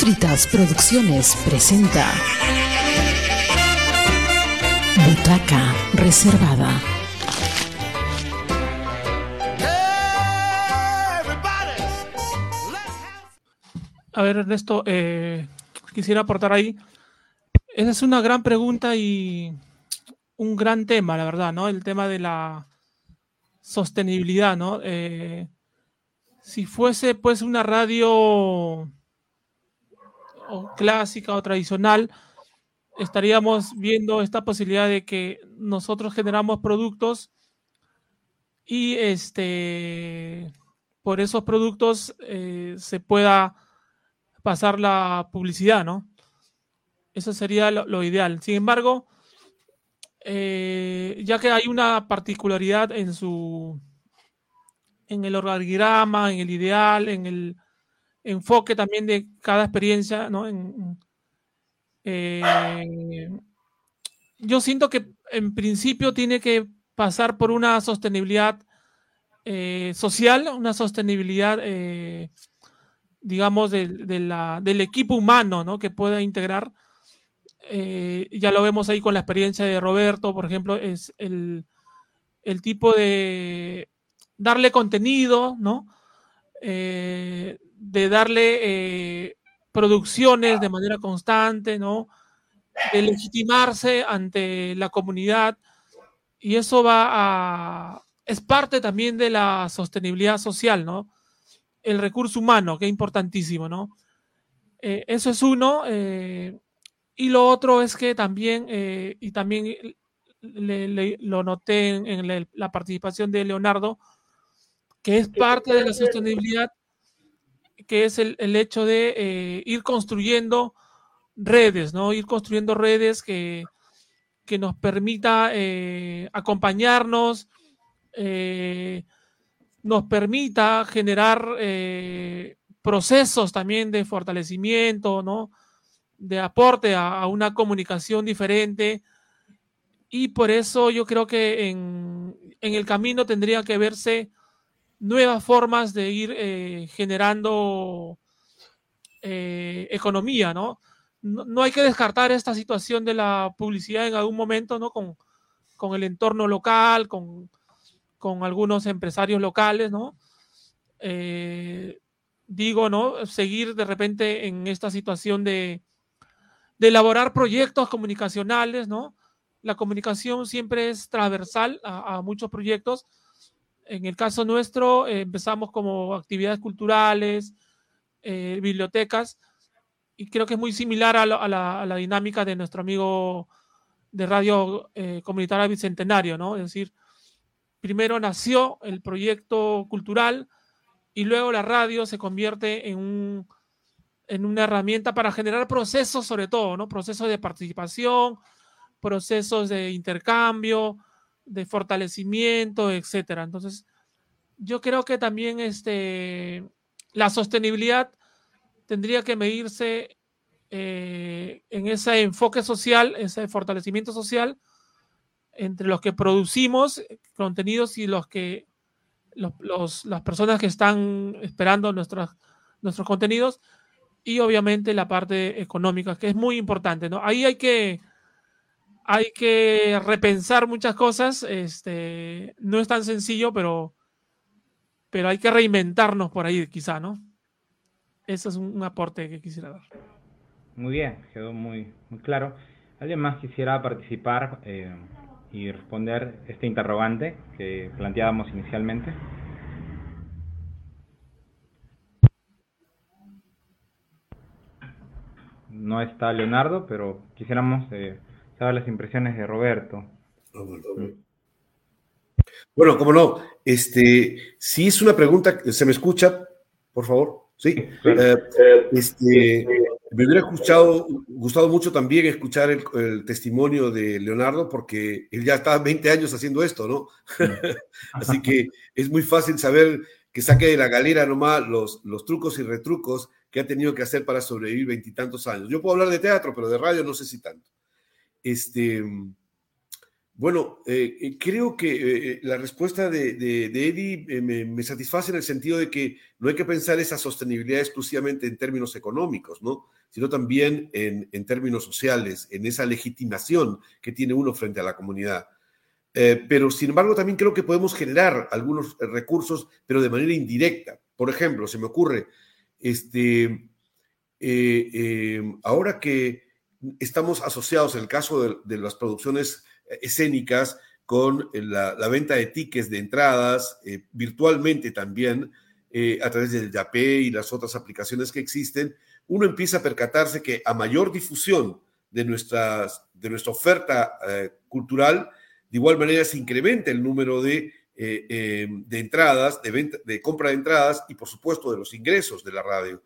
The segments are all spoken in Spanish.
Fritas Producciones presenta Butaca Reservada. A ver, Ernesto, eh, quisiera aportar ahí. Esa es una gran pregunta y un gran tema, la verdad, ¿no? El tema de la sostenibilidad, ¿no? Eh, si fuese pues una radio clásica o tradicional, estaríamos viendo esta posibilidad de que nosotros generamos productos y este por esos productos eh, se pueda pasar la publicidad, ¿no? Eso sería lo, ideal. Sin embargo, eh, ya que hay una particularidad en su en el organigrama, en el ideal, en el enfoque también de cada experiencia, ¿no? Eh, yo siento que en principio tiene que pasar por una sostenibilidad eh, social, una sostenibilidad, eh, digamos, del equipo humano, ¿no? Que pueda integrar. ya lo vemos ahí con la experiencia de Roberto, por ejemplo, es el, el tipo de darle contenido, ¿no? De darle eh, producciones de manera constante, ¿no? De legitimarse ante la comunidad. Y eso va a... es parte también de la sostenibilidad social, ¿no? El recurso humano, que es importantísimo, ¿no? Eh, eso es uno. y lo otro es que también, y también lo noté en, la participación de Leonardo, que es parte de la sostenibilidad, que es el, hecho de eh, ir construyendo redes, ¿no? Ir construyendo redes que, que nos permita eh, acompañarnos, eh, nos permita generar procesos también de fortalecimiento, ¿no? De aporte a, a, una comunicación diferente. Y por eso yo creo que en, en el camino tendría que verse nuevas formas de ir eh, generando eh, economía, ¿no? ¿no? hay que descartar esta situación de la publicidad en algún momento, ¿no? Con, el entorno local, con, algunos empresarios locales, ¿no? Eh, digo, ¿no? Seguir de repente en esta situación de, elaborar proyectos comunicacionales, ¿no? La comunicación siempre es transversal a muchos proyectos en el caso nuestro, eh, empezamos como actividades culturales, eh, bibliotecas, y creo que es muy similar a, la, dinámica de nuestro amigo de Radio eh, Comunitaria Bicentenario, ¿no? Es decir, primero nació el proyecto cultural y luego la radio se convierte en, en una herramienta para generar procesos, sobre todo, ¿no? Procesos de participación, procesos de intercambio, de fortalecimiento, etcétera. Entonces, yo creo que también este, la sostenibilidad tendría que medirse eh, en ese enfoque social, ese fortalecimiento social entre los que producimos contenidos y los que las personas que están esperando nuestros, nuestros contenidos y obviamente la parte económica, que es muy importante, ¿no? Ahí hay que, hay que repensar muchas cosas. Este, no es tan sencillo, pero, pero hay que reinventarnos por ahí, quizá, ¿no? Ese es un, aporte que quisiera dar. Muy bien, quedó muy, muy claro. ¿Alguien más quisiera participar eh, y responder este interrogante que planteábamos inicialmente? No está Leonardo, pero quisiéramos eh, las impresiones de Roberto. Mm. bueno, como no, este, si es una pregunta, ¿se me escucha? Por favor. Sí. Eh, este, me hubiera escuchado, gustado mucho también escuchar el, testimonio de Leonardo, porque él ya está 20 años haciendo esto, ¿no? Así que es muy fácil saber que saque de la galera nomás los, los trucos y retrucos que ha tenido que hacer para sobrevivir veintitantos años. Yo puedo hablar de teatro, pero de radio no sé si tanto. Este, Bueno, eh, eh, creo que eh, la respuesta de, Eddie me, satisface en el sentido de que no hay que pensar esa sostenibilidad exclusivamente en términos económicos, ¿no? sino también en, términos sociales, en esa legitimación que tiene uno frente a la comunidad. pero, sin embargo, también creo que podemos generar algunos recursos, pero de manera indirecta. Por ejemplo, se me ocurre, este, ahora que estamos asociados, en el caso de las producciones escénicas con la, venta de tickets de entradas, eh, virtualmente también, eh, a través del YAPE y las otras aplicaciones que existen, uno empieza a percatarse que a mayor difusión de, nuestras, de nuestra oferta eh, cultural, de igual manera se incrementa el número de, de entradas, de, venta, de compra de entradas y por supuesto de los ingresos de la radio.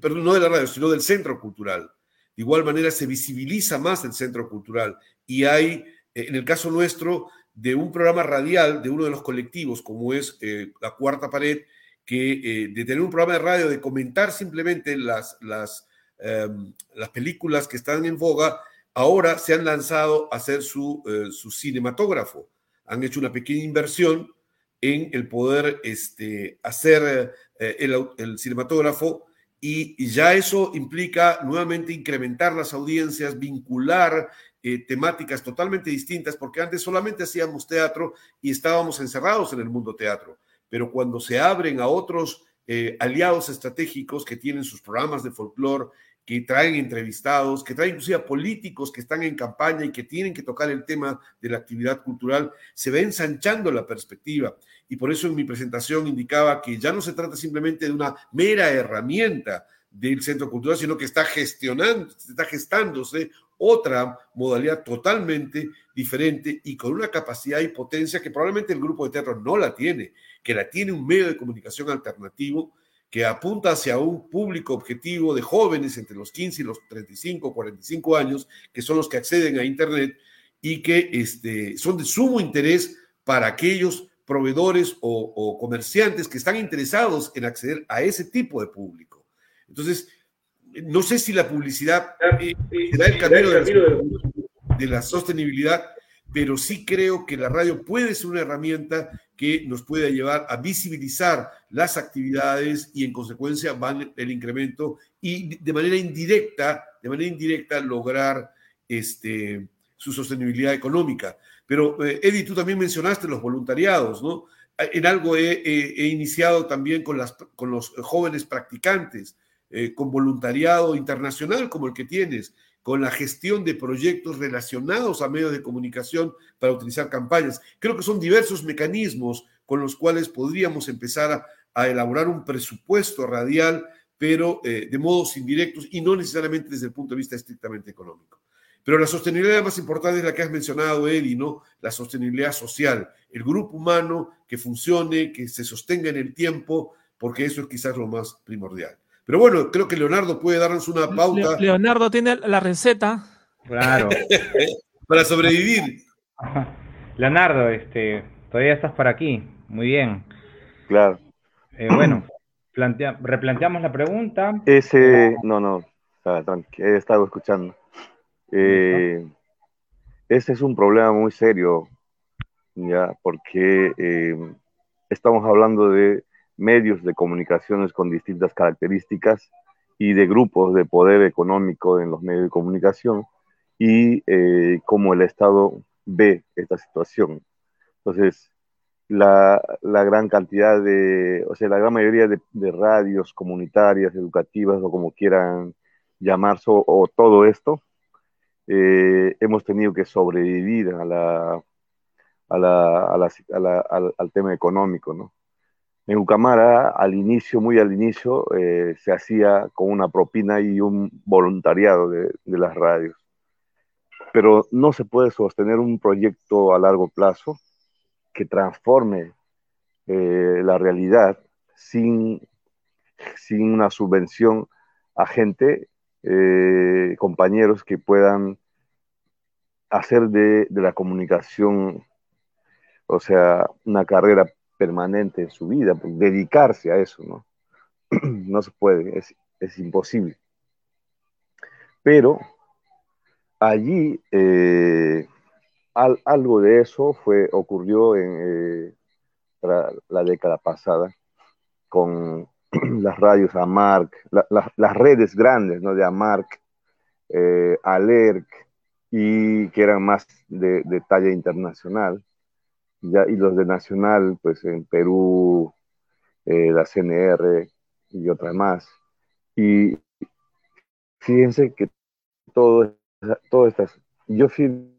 perdón, no de la radio, sino del centro cultural. De igual manera se visibiliza más el centro cultural y hay en el caso nuestro, de un programa radial de uno de los colectivos, como es eh, La Cuarta Pared, que eh, de tener un programa de radio, de comentar simplemente las, las, em, las películas que están en boga, ahora se han lanzado a hacer su, eh, su cinematógrafo. Han hecho una pequeña inversión en el poder este, hacer el, el cinematógrafo y, ya eso implica nuevamente incrementar las audiencias, vincular eh, temáticas totalmente distintas, porque antes solamente hacíamos teatro y estábamos encerrados en el mundo teatro, pero cuando se abren a otros eh, aliados estratégicos que tienen sus programas de folclore, que traen entrevistados, que traen inclusive políticos que están en campaña y que tienen que tocar el tema de la actividad cultural, se va ensanchando la perspectiva. Y por eso en mi presentación indicaba que ya no se trata simplemente de una mera herramienta del centro cultural, sino que está gestionando, está gestándose otra modalidad totalmente diferente y con una capacidad y potencia que probablemente el grupo de teatro no la tiene, que la tiene un medio de comunicación alternativo que apunta hacia un público objetivo de jóvenes entre los 15 y los 35, 45 años, que son los que acceden a Internet y que este, son de sumo interés para aquellos proveedores o, o comerciantes que están interesados en acceder a ese tipo de público. Entonces, no sé si la publicidad eh, será el camino de la, sostenibilidad, pero sí creo que la radio puede ser una herramienta que nos puede llevar a visibilizar las actividades y en consecuencia van el incremento y de manera indirecta, de manera indirecta lograr este, su sostenibilidad económica. Pero eh, Eddie, tú también mencionaste los voluntariados, ¿no? En algo he, iniciado también con los jóvenes practicantes eh, con voluntariado internacional como el que tienes, con la gestión de proyectos relacionados a medios de comunicación para utilizar campañas. Creo que son diversos mecanismos con los cuales podríamos empezar a, elaborar un presupuesto radial, pero eh, de modos indirectos y no necesariamente desde el punto de vista estrictamente económico. Pero la sostenibilidad más importante es la que has mencionado, Eli, ¿no? La sostenibilidad social, el grupo humano que funcione, que se sostenga en el tiempo, porque eso es quizás lo más primordial. Pero bueno, creo que Leonardo puede darnos una pauta. Leonardo tiene la receta. Claro. para sobrevivir. Leonardo, este, todavía estás por aquí. Muy bien. Claro. Eh, bueno, replanteamos la pregunta. Ese, no, no, he estado escuchando. Eh, ese es un problema muy serio, ya, porque eh, estamos hablando de medios de comunicaciones con distintas características y de grupos de poder económico en los medios de comunicación y eh, cómo el Estado ve esta situación. Entonces, la, la, gran cantidad de, o sea, la gran mayoría de, radios comunitarias, educativas o como quieran llamarse, o, todo esto, eh, hemos tenido que sobrevivir a la, a la, al, tema económico, ¿no? En Ucamara, al inicio, muy al inicio, eh, se hacía con una propina y un voluntariado de, las radios. Pero no se puede sostener un proyecto a largo plazo que transforme eh, la realidad sin, sin una subvención a gente, eh, compañeros que puedan hacer de, de, la comunicación, o sea, una carrera permanente en su vida, pues, dedicarse a eso, ¿no? no se puede, es, es imposible. Pero allí, eh, algo de eso fue, ocurrió en la década pasada con las radios AMARC, las redes grandes ¿no? de AMARC, eh, ALERC, y que eran más de, talla internacional, ya, y los de nacional, pues en Perú, eh, la CNR y otras más. Y fíjense que todo, todas estas, yo fui,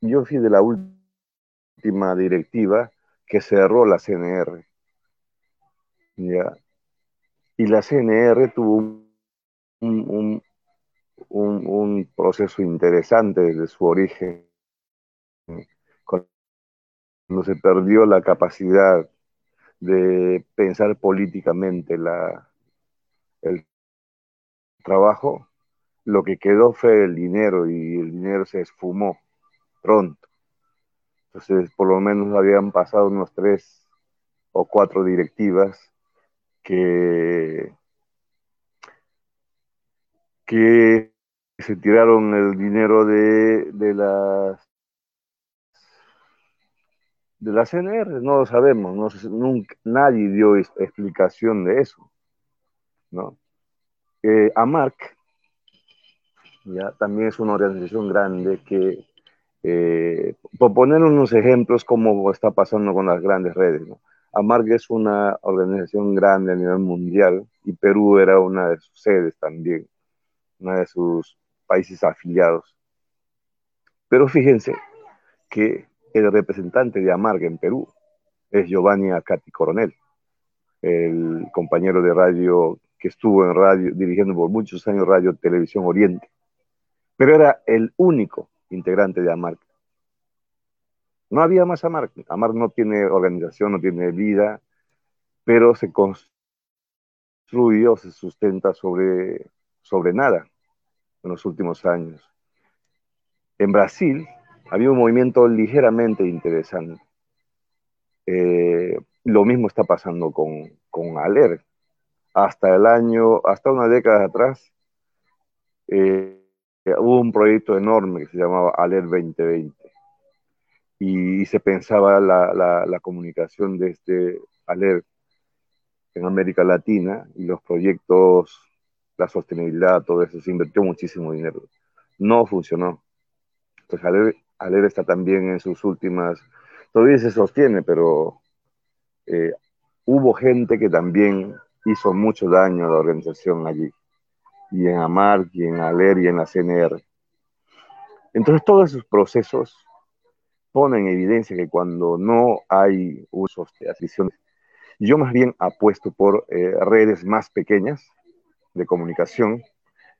yo fui de la última directiva que cerró la CNR ¿ya? Y la CNR tuvo un, un, proceso interesante desde su origen, cuando se perdió la capacidad de pensar políticamente la, el trabajo, lo que quedó fue el dinero y el dinero se esfumó pronto. Entonces, por lo menos habían pasado unos tres o cuatro directivas que, que se tiraron el dinero de, de las de la CNR, no lo sabemos, no, nunca, nadie dio explicación de eso. ¿no? Eh, AMARC ya, también es una organización grande que, eh, por poner unos ejemplos, como está pasando con las grandes redes, ¿no? AMARC es una organización grande a nivel mundial y Perú era una de sus sedes también, una de sus países afiliados. Pero fíjense que el representante de AMARC en Perú es Giovanni Acati Coronel, el compañero de radio que estuvo en radio, dirigiendo por muchos años Radio Televisión Oriente, pero era el único integrante de AMARC. No había más Amarc. Amarc no tiene organización, no tiene vida, pero se construye o se sustenta sobre, sobre nada en los últimos años. En Brasil había un movimiento ligeramente interesante. Eh, lo mismo está pasando con, con Aler. Hasta el año, hasta una década atrás, eh, hubo un proyecto enorme que se llamaba Aler 2020 y, se pensaba la, la, comunicación de este ALER en América Latina y los proyectos, la sostenibilidad, todo eso, se invirtió muchísimo dinero. No funcionó. Entonces ALER, ALER está también en sus últimas, todavía se sostiene, pero eh, hubo gente que también hizo mucho daño a la organización allí, y en AMAR, y en ALER, y en la CNR. Entonces todos esos procesos pone en evidencia que cuando no hay usos de adquisiciones, yo más bien apuesto por eh, redes más pequeñas de comunicación,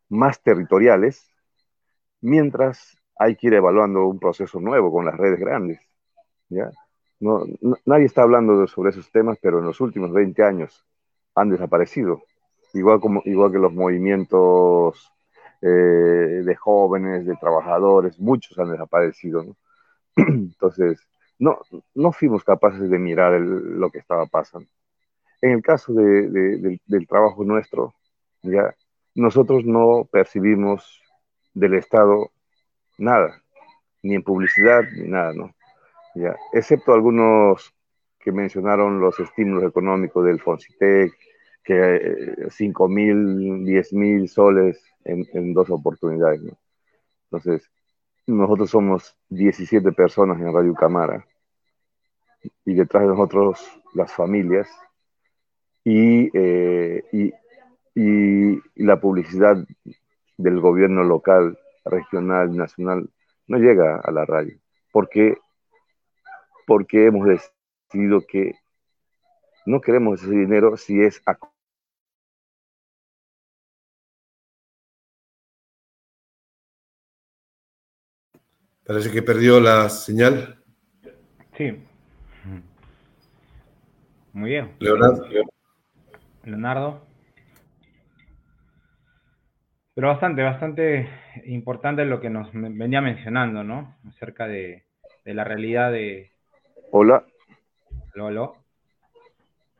más territoriales, mientras hay que ir evaluando un proceso nuevo con las redes grandes. ¿ya? No, nadie está hablando sobre esos temas, pero en los últimos 20 años han desaparecido, igual, como, igual que los movimientos eh, de jóvenes, de trabajadores, muchos han desaparecido. ¿no? Entonces, no, no fuimos capaces de mirar lo que estaba pasando. En el caso del, trabajo nuestro, ya nosotros no percibimos del Estado nada, ni en publicidad, ni nada, ¿no? Ya, excepto algunos que mencionaron los estímulos económicos del Fonsitec, que 5 eh, mil, 10 mil soles en, dos oportunidades. Entonces, nosotros somos 17 personas en Radio Cámara y detrás de nosotros las familias y, eh, y, la publicidad del gobierno local, regional, nacional no llega a la radio. porque Porque hemos decidido que no queremos ese dinero si es a Parece que perdió la señal. Sí. Muy bien. Leonardo. Leonardo. Pero bastante, bastante importante lo que nos venía mencionando, ¿no? Acerca de, la realidad de... Hola. Hola,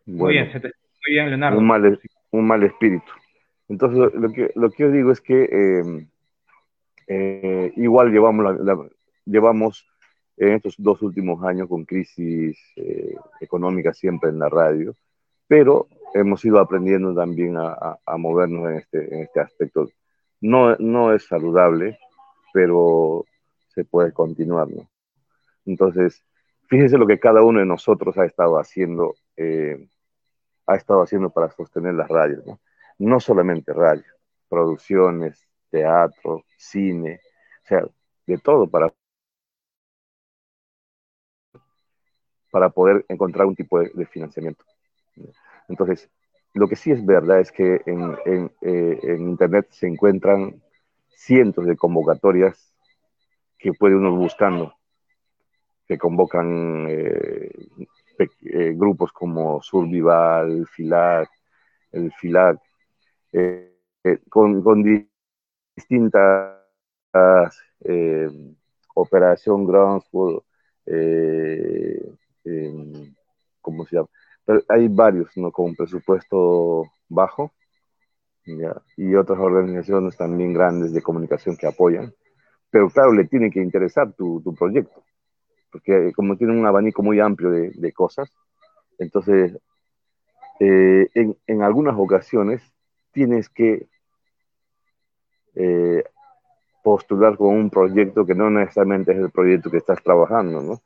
muy bien, se te... muy bien, Leonardo. Un mal, un mal espíritu. Entonces, lo que, lo que yo digo es que eh, eh, igual llevamos la, llevamos en estos dos últimos años con crisis eh, económica siempre en la radio, pero hemos ido aprendiendo también a, movernos en este, en este aspecto. No, no es saludable, pero se puede continuar, ¿no? Entonces, fíjense lo que cada uno de nosotros ha estado haciendo, eh, ha estado haciendo para sostener las radios, ¿no? No solamente radio, producciones, teatro, cine, o sea, de todo para, para poder encontrar un tipo de, financiamiento. Entonces, lo que sí es verdad es que en, en, eh, en, Internet se encuentran cientos de convocatorias que puede uno buscando, que convocan eh, eh, grupos como Survival, FILAC, el FILAC, con, con distintas eh, Operación Groundswell, eh, ¿cómo se llama? Pero hay varios, ¿no? Con presupuesto bajo, y otras organizaciones también grandes de comunicación que apoyan. Pero claro, le tiene que interesar tu, tu proyecto, porque como tiene un abanico muy amplio de, de cosas, entonces eh, en, en, algunas ocasiones tienes que eh, postular con un proyecto que no necesariamente es el proyecto que estás trabajando, ¿no?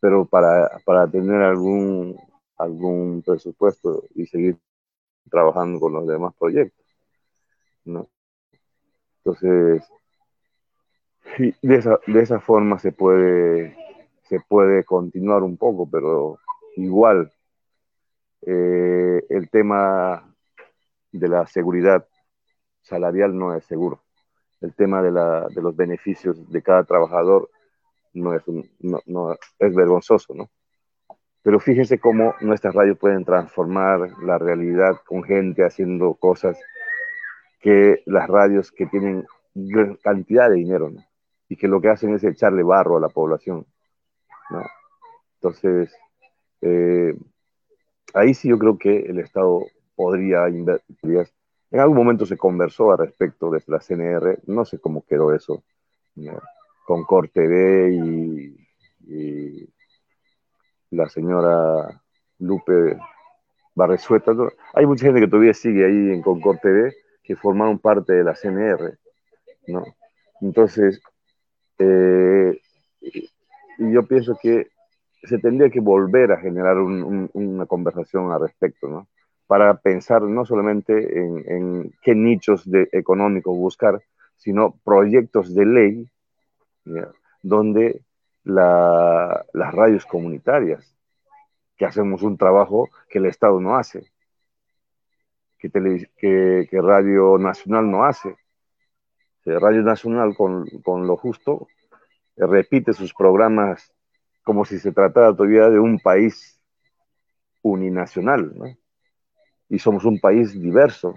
Pero para, para tener algún, algún presupuesto y seguir trabajando con los demás proyectos, ¿no? Entonces, de esa, de esa forma se puede, se puede continuar un poco, pero igual eh, el tema de la seguridad salarial no es seguro el tema de, la, de los beneficios de cada trabajador no es, no, es vergonzoso, ¿no? Pero fíjense cómo nuestras radios pueden transformar la realidad con gente haciendo cosas que las radios que tienen cantidad de dinero. Y que lo que hacen es echarle barro a la población. Entonces, eh, ahí sí yo creo que el Estado podría invertir, en algún momento se conversó al respecto desde la CNR, no sé cómo quedó eso, con Corte y, y, la señora Lupe Barresueta. Hay mucha gente que todavía sigue ahí en Concord TV que formaron parte de la CNR, ¿no? Entonces, eh, yo pienso que se tendría que volver a generar una conversación al respecto, ¿no? para pensar no solamente en, qué nichos de, económicos buscar, sino proyectos de ley donde las radios comunitarias, que hacemos un trabajo que el Estado no hace, que, que, Radio Nacional no hace. Radio Nacional con, con lo justo repite sus programas como si se tratara todavía de un país uninacional, y somos un país diverso.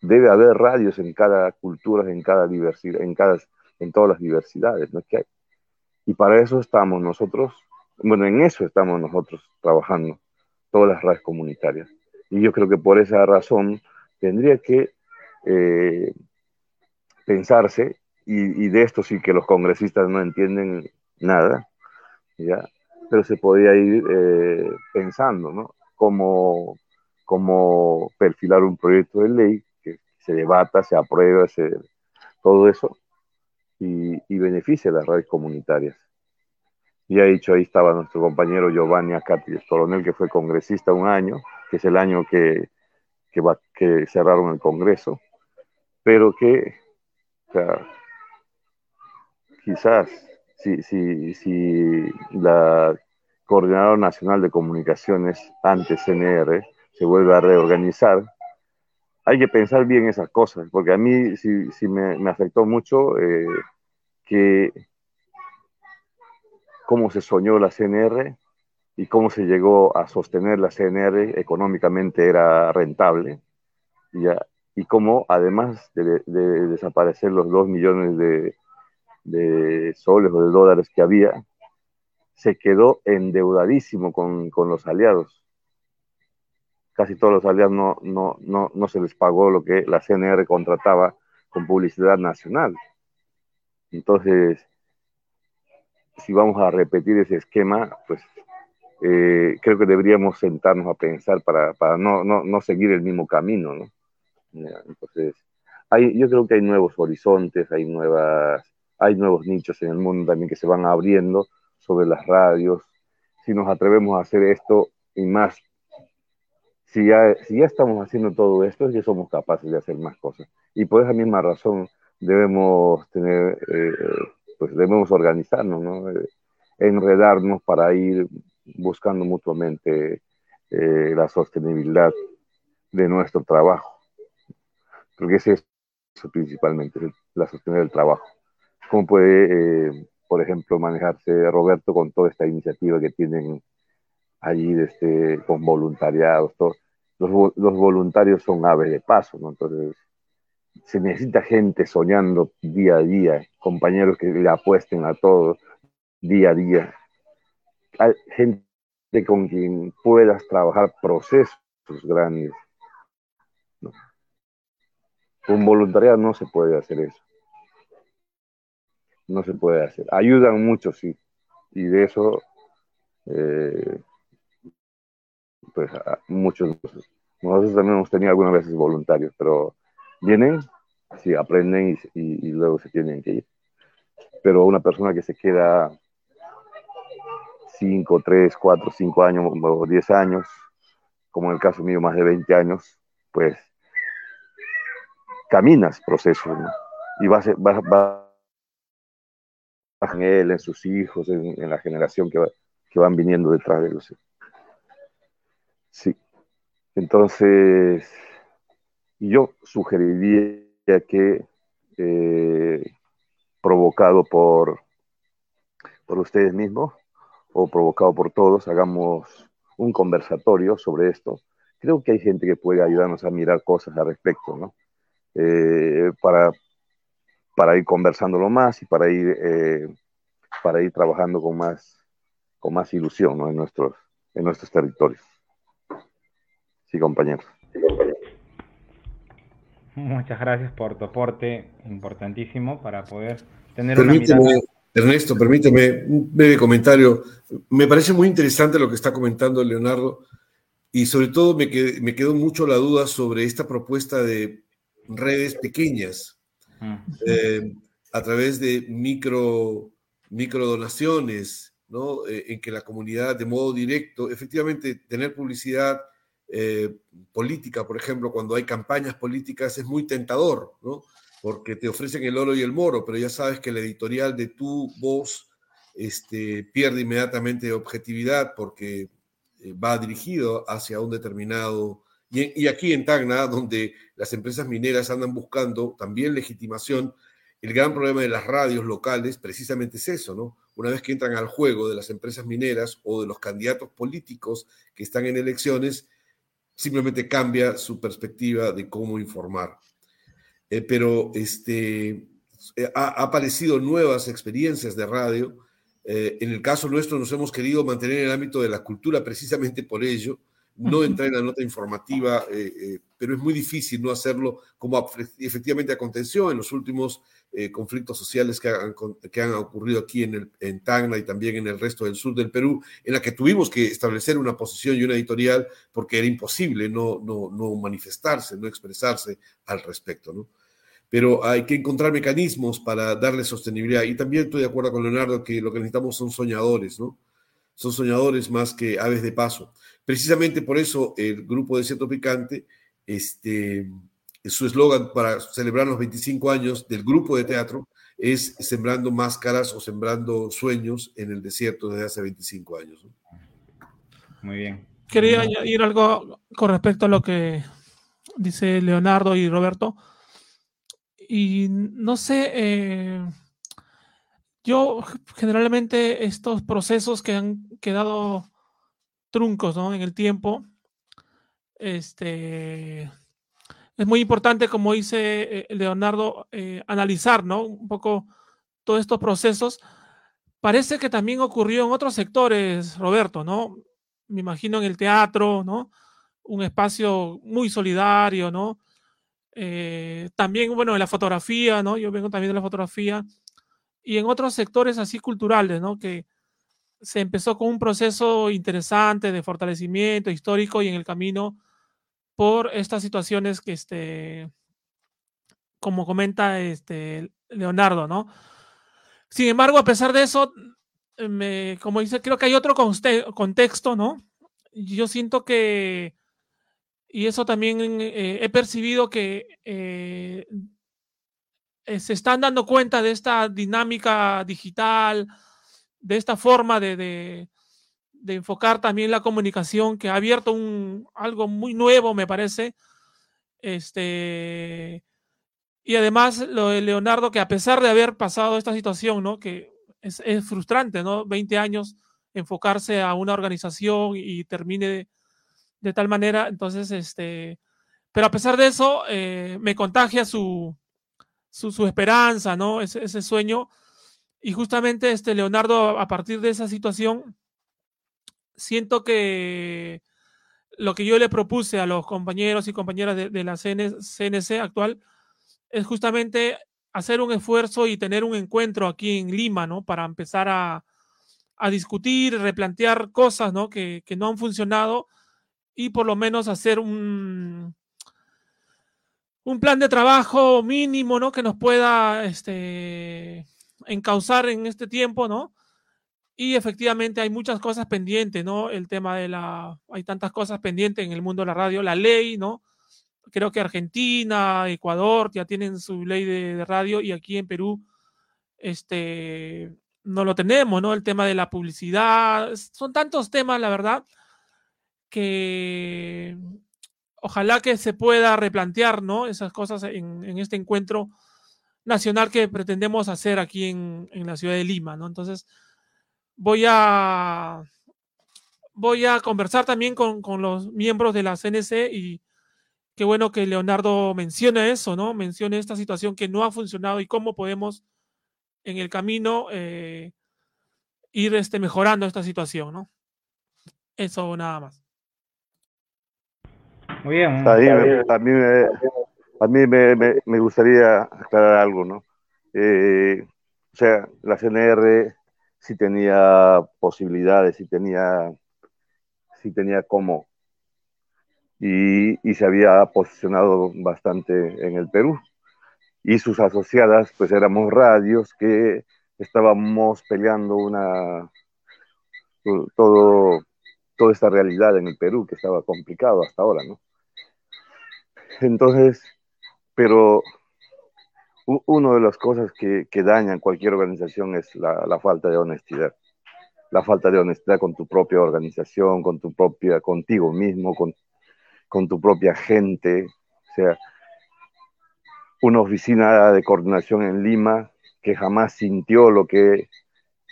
Debe haber radios en cada cultura, en cada diversidad, en, cada, todas las diversidades, ¿no? que hay. Y para eso estamos nosotros, bueno, en eso estamos nosotros trabajando, todas las radios comunitarias. Y yo creo que por esa razón tendría que eh, pensarse, y, de esto sí que los congresistas no entienden nada, ¿ya? pero se podría ir eh, pensando, ¿no? Como perfilar un proyecto de ley que se debata, se aprueba, se, todo eso, y, y beneficie a las redes comunitarias. Y ha dicho, ahí estaba nuestro compañero Giovanni Acati Coronel, que fue congresista un año, que es el año que, que, que cerraron el Congreso, pero que o sea, quizás si, si, si la Coordinadora Nacional de Comunicaciones, antes CNR, se vuelve a reorganizar, hay que pensar bien esas cosas, porque a mí sí, me, afectó mucho eh, que cómo se soñó la CNR y cómo se llegó a sostener la CNR económicamente era rentable, ¿ya? y cómo además de, de desaparecer los dos millones de, de, soles o de dólares que había, se quedó endeudadísimo con los aliados casi todos los aliados no, no, no, no se les pagó lo que la CNR contrataba con publicidad nacional. Entonces, si vamos a repetir ese esquema, pues eh, creo que deberíamos sentarnos a pensar para, para no, no, no, seguir el mismo camino, ¿no? Entonces, hay, yo creo que hay nuevos horizontes, hay, nuevas, hay nuevos nichos en el mundo también que se van abriendo sobre las radios. Si nos atrevemos a hacer esto y más, si ya, si ya estamos haciendo todo esto, es que somos capaces de hacer más cosas. Y por esa misma razón debemos tener, eh, pues debemos organizarnos, ¿no? Eh, enredarnos para ir buscando mutuamente eh, la sostenibilidad de nuestro trabajo. Porque ese es eso principalmente, la sostenibilidad del trabajo. ¿Cómo puede, por ejemplo, manejarse Roberto con toda esta iniciativa que tienen allí este, con voluntariados? Los, los, voluntarios son aves de paso, ¿no? Entonces, se necesita gente soñando día a día, compañeros que le apuesten a todo día a día gente con quien puedas trabajar procesos grandes. Con voluntariado no se puede hacer eso. No se puede hacer. Ayudan mucho, sí. Y de eso, eh, pues muchos. Nosotros también hemos tenido algunas veces voluntarios, pero vienen, sí, aprenden y, y luego se tienen que ir. Pero una persona que se queda 5, 3, 4, 5 años o 10 años, como en el caso mío más de 20 años, pues caminas procesos y vas, vas, vas, en él, en sus hijos, en, la generación que, que, van viniendo detrás de él. Sí. Entonces, yo sugeriría que, eh, provocado por, por ustedes mismos, o provocado por todos, hagamos un conversatorio sobre esto. Creo que hay gente que puede ayudarnos a mirar cosas al respecto, ¿no? Eh, para, para ir conversándolo más y para ir, eh, para ir trabajando con más, con más ilusión ¿no? en, nuestros, en nuestros territorios. Sí, compañeros. Muchas gracias por tu aporte importantísimo para poder tener una mirada Ernesto, permíteme un breve comentario. Me parece muy interesante lo que está comentando Leonardo y sobre todo me, me quedó mucho la duda sobre esta propuesta de redes pequeñas eh, a través de micro, micro donaciones, ¿no? Eh, en que la comunidad de modo directo, efectivamente, tener publicidad eh, política, por ejemplo, cuando hay campañas políticas es muy tentador, ¿no? porque te ofrecen el oro y el moro, pero ya sabes que el editorial de tu voz este, pierde inmediatamente objetividad porque eh, va dirigido hacia un determinado... Y, aquí en Tacna, donde las empresas mineras andan buscando también legitimación, el gran problema de las radios locales precisamente es eso, ¿no? Una vez que entran al juego de las empresas mineras o de los candidatos políticos que están en elecciones, simplemente cambia su perspectiva de cómo informar. Eh, pero este, eh, ha, aparecido nuevas experiencias de radio. Eh, en el caso nuestro nos hemos querido mantener en el ámbito de la cultura precisamente por ello, no entrar en la nota informativa, pero es muy difícil no hacerlo como efectivamente aconteció en los últimos conflictos sociales que han, ocurrido aquí en, el, Tacna y también en el resto del sur del Perú, en la que tuvimos que establecer una posición y una editorial porque era imposible no manifestarse, no expresarse al respecto. ¿no? pero hay que encontrar mecanismos para darle sostenibilidad. Y también estoy de acuerdo con Leonardo que lo que necesitamos son soñadores, ¿no? Son soñadores más que aves de paso. Precisamente por eso el grupo de Centro Picante, este, su eslogan para celebrar los 25 años del grupo de teatro es sembrando máscaras o sembrando sueños en el desierto desde hace 25 años. Muy bien. Quería añadir algo con respecto a lo que dice Leonardo y Roberto y no sé, eh, yo generalmente estos procesos que han quedado truncos en el tiempo, este, es muy importante, como dice eh, Leonardo, eh, analizar ¿no? un poco todos estos procesos. Parece que también ocurrió en otros sectores, Roberto, ¿no? Me imagino en el teatro, ¿no? Un espacio muy solidario, ¿no? Eh, también, bueno, en la fotografía, ¿no? Yo vengo también de la fotografía. y en otros sectores así culturales, ¿no? Que se empezó con un proceso interesante de fortalecimiento histórico y en el camino por estas situaciones que, este, como comenta este Leonardo, ¿no? Sin embargo, a pesar de eso, me, como dice, creo que hay otro contexto, ¿no? Yo siento que, y eso también eh, he percibido que eh, se están dando cuenta de esta dinámica digital, de esta forma de, de, enfocar también la comunicación que ha abierto un, algo muy nuevo, me parece. Este, y además lo de Leonardo, que a pesar de haber pasado esta situación, ¿no? Que es, frustrante, ¿no? 20 años enfocarse a una organización y termine de, tal manera, entonces, este, pero a pesar de eso, eh, me contagia su, su, esperanza, ¿no? Ese, sueño. Y justamente este Leonardo, a partir de esa situación, siento que lo que yo le propuse a los compañeros y compañeras de, la CNC actual es justamente hacer un esfuerzo y tener un encuentro aquí en Lima, ¿no? Para empezar a, a discutir, replantear cosas, ¿no? Que, que, no han funcionado y por lo menos hacer un, un plan de trabajo mínimo, ¿no? Que nos pueda este, encauzar en este tiempo, ¿no? Y efectivamente hay muchas cosas pendientes, ¿no? El tema de la... Hay tantas cosas pendientes en el mundo de la radio, la ley, ¿no? Creo que Argentina, Ecuador ya tienen su ley de, radio y aquí en Perú, este, no lo tenemos, ¿no? El tema de la publicidad, son tantos temas, la verdad, que ojalá que se pueda replantear, ¿no? Esas cosas en, este encuentro nacional que pretendemos hacer aquí en, la ciudad de Lima, ¿no? Entonces, voy a, voy a conversar también con, los miembros de la CNC y qué bueno que Leonardo mencione eso, ¿no? Mencione esta situación que no ha funcionado y cómo podemos en el camino eh, ir este, mejorando esta situación, ¿no? Eso nada más. Muy bien. A mí, a mí, me, gustaría aclarar algo, ¿no? Eh, o sea, la CNR sí tenía posibilidades, sí tenía, sí tenía cómo. Y, y, se había posicionado bastante en el Perú. Y sus asociadas, pues éramos radios que estábamos peleando una, todo, toda esta realidad en el Perú que estaba complicado hasta ahora, ¿no? Entonces, pero una de las cosas que, que dañan cualquier organización es la, falta de honestidad. La falta de honestidad con tu propia organización, con tu propia, contigo mismo, con, con tu propia gente. O sea, una oficina de coordinación en Lima que jamás sintió lo que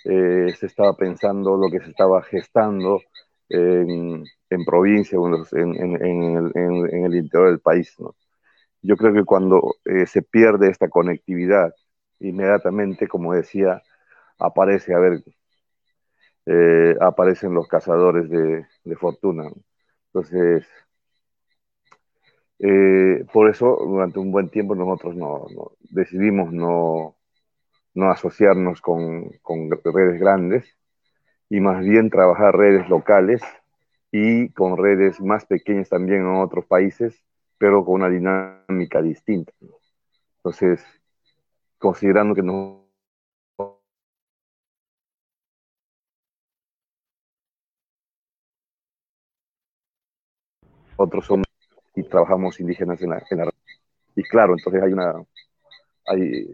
eh, se estaba pensando, lo que se estaba gestando en, en provincia o en, en, en, el interior del país. ¿no? Yo creo que cuando eh, se pierde esta conectividad, inmediatamente, como decía, aparece, a ver, eh, aparecen los cazadores de, fortuna. Entonces, eh, por eso, durante un buen tiempo nosotros no, no decidimos no, no asociarnos con, con redes grandes y más bien trabajar redes locales y con redes más pequeñas también en otros países, pero con una dinámica distinta. Entonces, considerando que no otros somos y trabajamos indígenas en la, en la y claro, entonces hay una hay,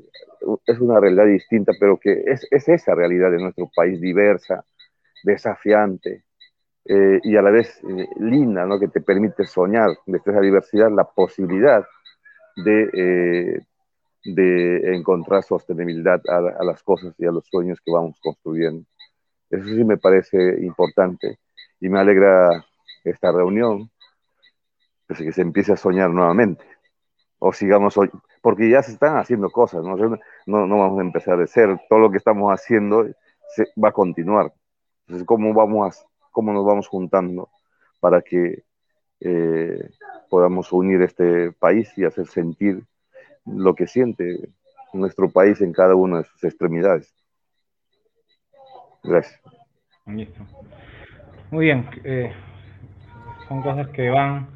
es una realidad distinta, pero que es, es esa realidad de nuestro país diversa, desafiante, eh, y a la vez eh, linda, ¿no? que te permite soñar desde esa diversidad la posibilidad de, eh, de encontrar sostenibilidad a, las cosas y a los sueños que vamos construyendo. Eso sí me parece importante y me alegra esta reunión, pues, que se empiece a soñar nuevamente, o sigamos hoy, porque ya se están haciendo cosas, ¿no? No, no vamos a empezar de cero, todo lo que estamos haciendo se, va a continuar. Entonces, ¿cómo vamos a cómo nos vamos juntando para que eh, podamos unir este país y hacer sentir lo que siente nuestro país en cada una de sus extremidades. Gracias. Muy bien. Eh, son cosas que van,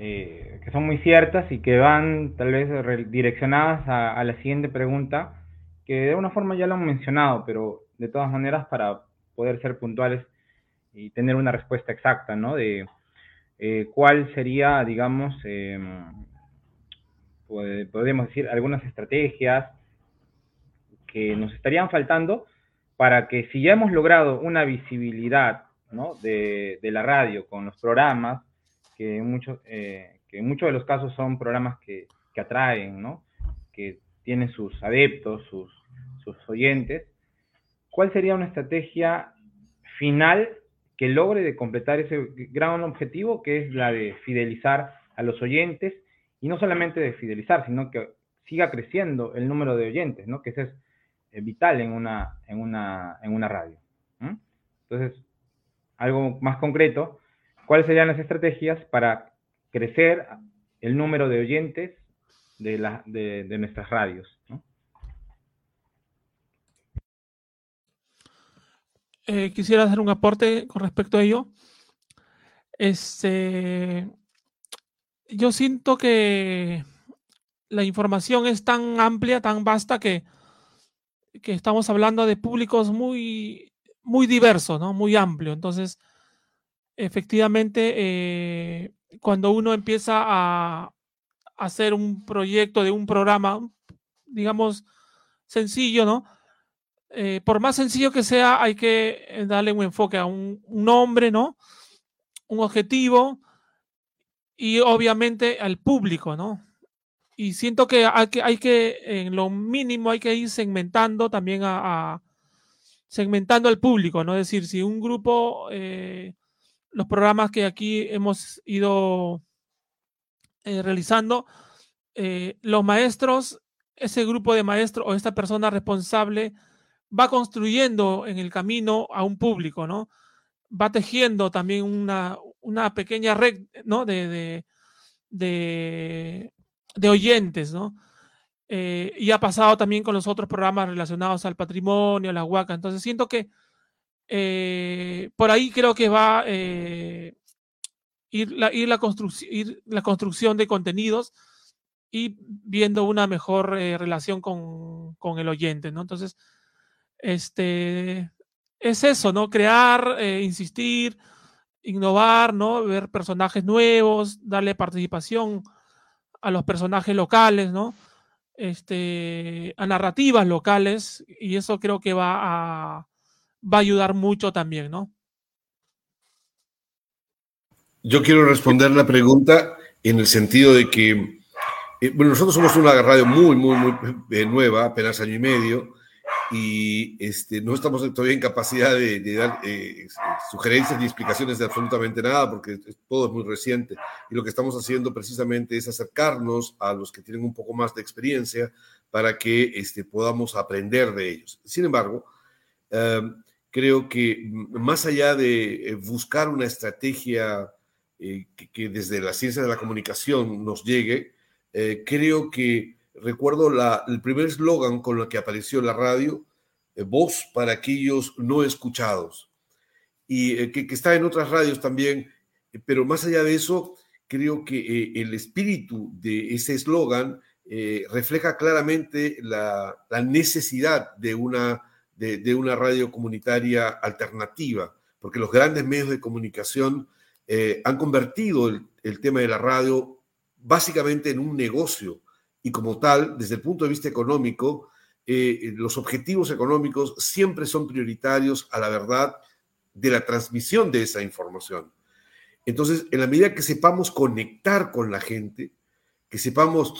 eh, que son muy ciertas y que van tal vez direccionadas a, la siguiente pregunta, que de alguna forma ya lo han mencionado, pero de todas maneras para poder ser puntuales y tener una respuesta exacta, ¿no? De eh, cuál sería, digamos, em, podríamos decir, algunas estrategias que nos estarían faltando para que si ya hemos logrado una visibilidad ¿no? de, la radio con los programas, que eh, que en muchos de los casos son programas que, que atraen, ¿no? que tienen sus adeptos, sus, sus oyentes, ¿cuál sería una estrategia final que logre de completar ese gran objetivo que es la de fidelizar a los oyentes y no solamente de fidelizar, sino que siga creciendo el número de oyentes, ¿no? Que ese es eh, vital en una, en una, en una radio. Entonces, algo más concreto, ¿cuáles serían las estrategias para crecer el número de oyentes de, la, de, nuestras radios? Eh, quisiera hacer un aporte con respecto a ello. Este, yo siento que la información es tan amplia, tan vasta que, que estamos hablando de públicos muy, muy diversos, ¿no? Muy amplio. Entonces, efectivamente, eh, cuando uno empieza a, hacer un proyecto de un programa, digamos, sencillo, ¿no? Eh, por más sencillo que sea, hay que darle un enfoque a un, nombre, ¿no? Un objetivo, y obviamente al público, ¿no? Y siento que hay que, hay que en lo mínimo, hay que ir segmentando también a, segmentando al público, ¿no? Es decir, si un grupo, eh, los programas que aquí hemos ido eh, realizando, eh, los maestros, ese grupo de maestros o esta persona responsable va construyendo en el camino a un público, ¿no? Va tejiendo también una, una pequeña red, ¿no? De, de, oyentes, ¿no? Eh, y ha pasado también con los otros programas relacionados al patrimonio, a la huaca. Entonces siento que eh, por ahí creo que va eh, ir, la, ir, la ir, la construcción de contenidos y viendo una mejor relación con, con, el oyente, ¿no? Entonces, este, es eso, ¿no? Crear, insistir, innovar, ¿no? Ver personajes nuevos, darle participación a los personajes locales, ¿no? Este, a narrativas locales, y eso creo que va a, va a ayudar mucho también, ¿no? Yo quiero responder la pregunta en el sentido de que, eh, bueno, nosotros somos una radio muy, muy, muy eh, nueva, apenas año y medio, y este, no estamos todavía en capacidad de, dar eh, sugerencias ni explicaciones de absolutamente nada porque todo es muy reciente y lo que estamos haciendo precisamente es acercarnos a los que tienen un poco más de experiencia para que este, podamos aprender de ellos. Sin embargo, em, creo que más allá de eh, buscar una estrategia eh, que, que, desde la ciencia de la comunicación nos llegue, creo que recuerdo el primer eslogan con el que apareció la radio, eh, voz para aquellos no escuchados, y eh, que, está en otras radios también, eh, pero más allá de eso, creo que el espíritu de ese eslogan refleja claramente la, necesidad de una, de, una radio comunitaria alternativa, porque los grandes medios de comunicación han convertido el tema de la radio básicamente en un negocio y como tal, desde el punto de vista económico, eh, los objetivos económicos siempre son prioritarios a la verdad de la transmisión de esa información. Entonces, en la medida que sepamos conectar con la gente, que sepamos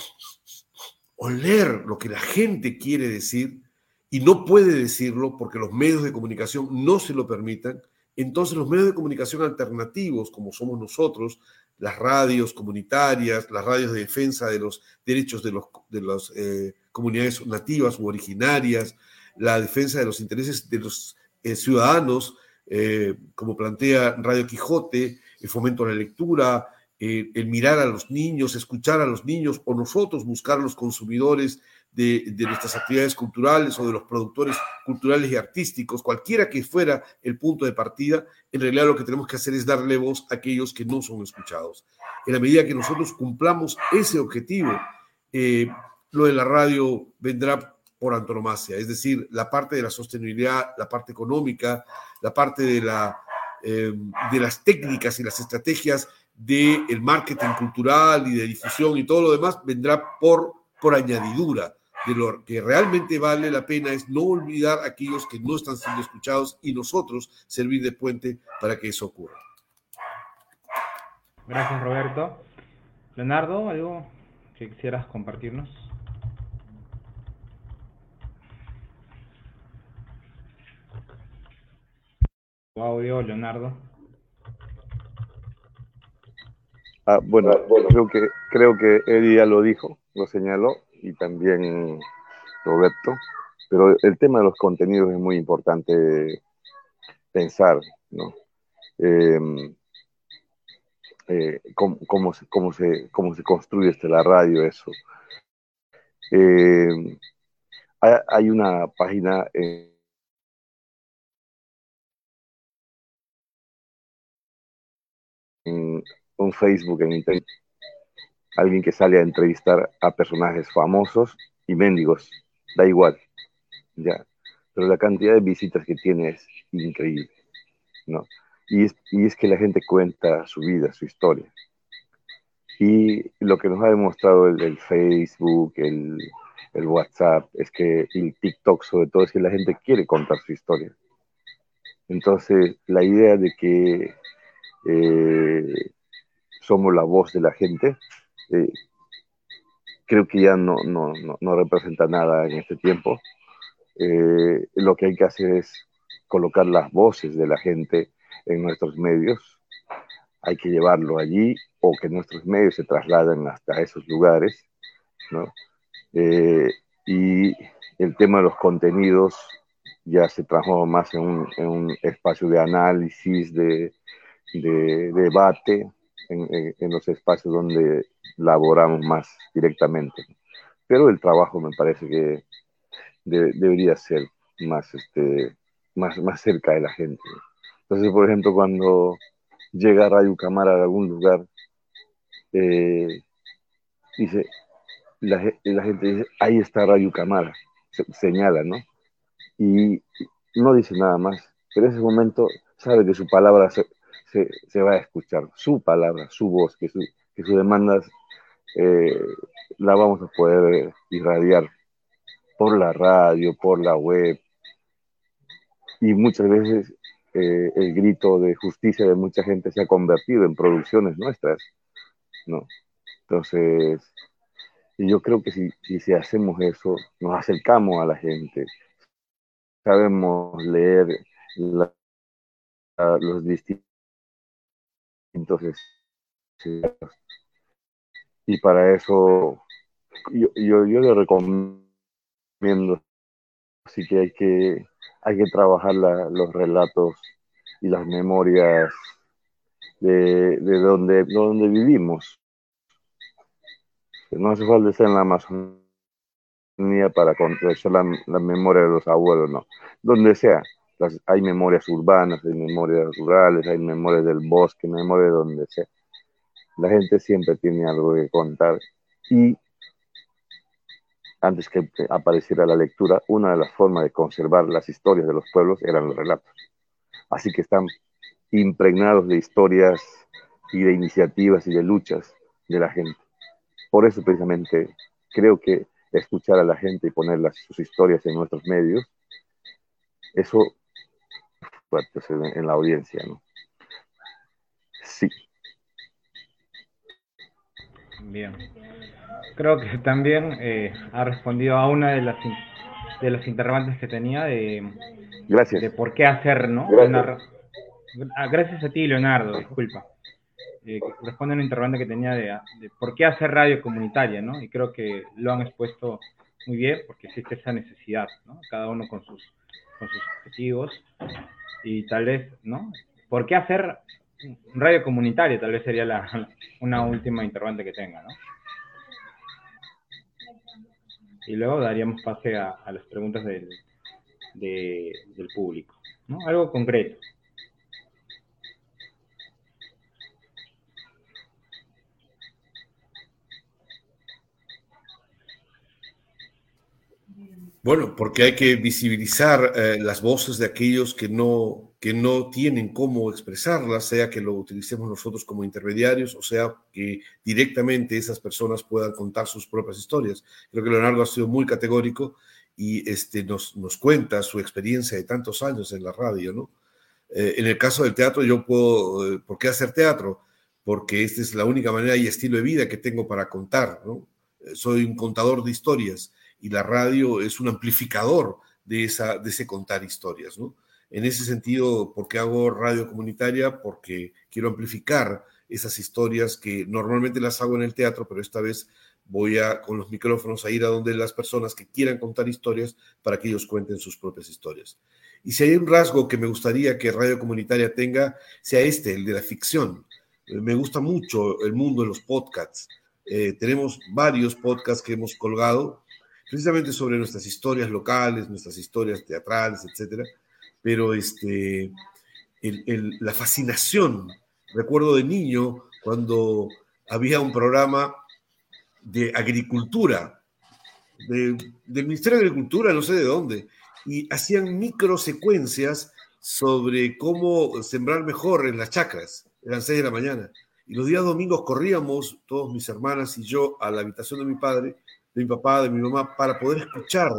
oler lo que la gente quiere decir y no puede decirlo porque los medios de comunicación no se lo permitan, entonces los medios de comunicación alternativos, como somos nosotros, las radios comunitarias, las radios de defensa de los derechos de, los, de las eh, comunidades nativas u originarias, la defensa de los intereses de los eh, ciudadanos, eh, como plantea Radio Quijote, el fomento a la lectura, el mirar a los niños, escuchar a los niños o nosotros buscar a los consumidores de, nuestras actividades culturales o de los productores culturales y artísticos, cualquiera que fuera el punto de partida, en realidad lo que tenemos que hacer es darle voz a aquellos que no son escuchados. En la medida que nosotros cumplamos ese objetivo, eh, lo de la radio vendrá por antonomasia, es decir, la parte de la sostenibilidad, la parte económica, la parte de, la, eh, de las técnicas y las estrategias del marketing cultural y de difusión y todo lo demás vendrá por, por añadidura. De lo que realmente vale la pena es no olvidar a aquellos que no están siendo escuchados y nosotros servir de puente para que eso ocurra. Gracias, Roberto. Leonardo, ¿algo que quisieras compartirnos? audio, Leonardo. Ah, bueno, creo que creo que él ya lo dijo, lo señaló y también Roberto, pero el tema de los contenidos es muy importante pensar, ¿no? Em, eh, cómo, cómo, se, cómo, se, construye este, la radio, eso. Em, hay, una página en un Facebook en Internet, alguien que sale a entrevistar a personajes famosos y mendigos, da igual, ya, pero la cantidad de visitas que tiene es increíble, ¿no? Y es, y es que la gente cuenta su vida, su historia. Y lo que nos ha demostrado el, Facebook, el, el, WhatsApp, es que el TikTok sobre todo es que la gente quiere contar su historia. Entonces, la idea de que eh, somos la voz de la gente, eh, creo que ya no, no, no, representa nada en este tiempo. Eh, lo que hay que hacer es colocar las voces de la gente en nuestros medios. Hay que llevarlo allí o que nuestros medios se trasladen hasta esos lugares. ¿no? Eh, y el tema de los contenidos ya se transforma más en un, en un espacio de análisis, de, de debate, en, los espacios donde laboramos más directamente. Pero el trabajo me parece que debería ser más, este, más, más cerca de la gente. Entonces, por ejemplo, cuando llega Radio Cámara a algún lugar, eh, dice, la, gente dice, ahí está Radio Cámara, señala, ¿no? Y no dice nada más, pero en ese momento sabe que su palabra se, se, va a escuchar su palabra, su voz, que, que sus demandas eh, la vamos a poder irradiar por la radio, por la web. Y muchas veces eh, el grito de justicia de mucha gente se ha convertido en producciones nuestras, ¿no? Entonces, yo creo que si, si hacemos eso, nos acercamos a la gente, sabemos leer los distintos entonces, y para eso yo, yo, yo le recomiendo, así que hay que, hay que trabajar los relatos y las memorias de, de donde, donde vivimos. No hace falta estar en la Amazonía para contar la, la memoria de los abuelos, no. Donde sea, hay memorias urbanas, hay memorias rurales, hay memorias del bosque, memorias de donde sea. La gente siempre tiene algo que contar. Y antes que apareciera la lectura, una de las formas de conservar las historias de los pueblos eran los relatos. Así que están impregnados de historias y de iniciativas y de luchas de la gente. Por eso precisamente creo que escuchar a la gente y poner sus historias en nuestros medios, eso fuertes en, la audiencia, ¿no? Sí. Bien. Creo que también eh, ha respondido a una de las de los interrogantes que tenía de, Gracias. de por qué hacer, ¿no? Ah, gracias, a ti, Leonardo, disculpa. Eh, responde a un interrogante que tenía de, de, por qué hacer radio comunitaria, ¿no? Y creo que lo han expuesto muy bien porque existe esa necesidad, ¿no? Cada uno con sus, con sus objetivos y tal vez, ¿no? ¿Por qué hacer radio comunitaria, tal vez sería la, una última interrogante que tenga, ¿no? Y luego daríamos pase a, las preguntas del, del público, ¿no? Algo concreto. Bueno, porque hay que visibilizar eh, las voces de aquellos que no, que no tienen cómo expresarlas, sea que lo utilicemos nosotros como intermediarios o sea que directamente esas personas puedan contar sus propias historias. Creo que Leonardo ha sido muy categórico y este, nos, nos cuenta su experiencia de tantos años en la radio, ¿no? Eh, en el caso del teatro, yo puedo, eh, ¿por qué hacer teatro? Porque esta es la única manera y estilo de vida que tengo para contar, ¿no? Soy un contador de historias y la radio es un amplificador de, esa, de ese contar historias, ¿no? En ese sentido, ¿por qué hago radio comunitaria? Porque quiero amplificar esas historias que normalmente las hago en el teatro, pero esta vez voy a con los micrófonos a ir a donde las personas que quieran contar historias para que ellos cuenten sus propias historias. Y si hay un rasgo que me gustaría que Radio Comunitaria tenga, sea este, el de la ficción. Me gusta mucho el mundo de los podcasts. Eh, tenemos varios podcasts que hemos colgado precisamente sobre nuestras historias locales, nuestras historias teatrales, etcétera. Pero este, la fascinación, recuerdo de niño cuando había un programa de agricultura, del Ministerio de Agricultura, no sé de dónde, y hacían microsecuencias sobre cómo sembrar mejor en las chacras. Eran seis de la mañana. Y los días domingos corríamos, todos mis hermanas y yo, a la habitación de mi padre de mi papá, de mi mamá, para poder escuchar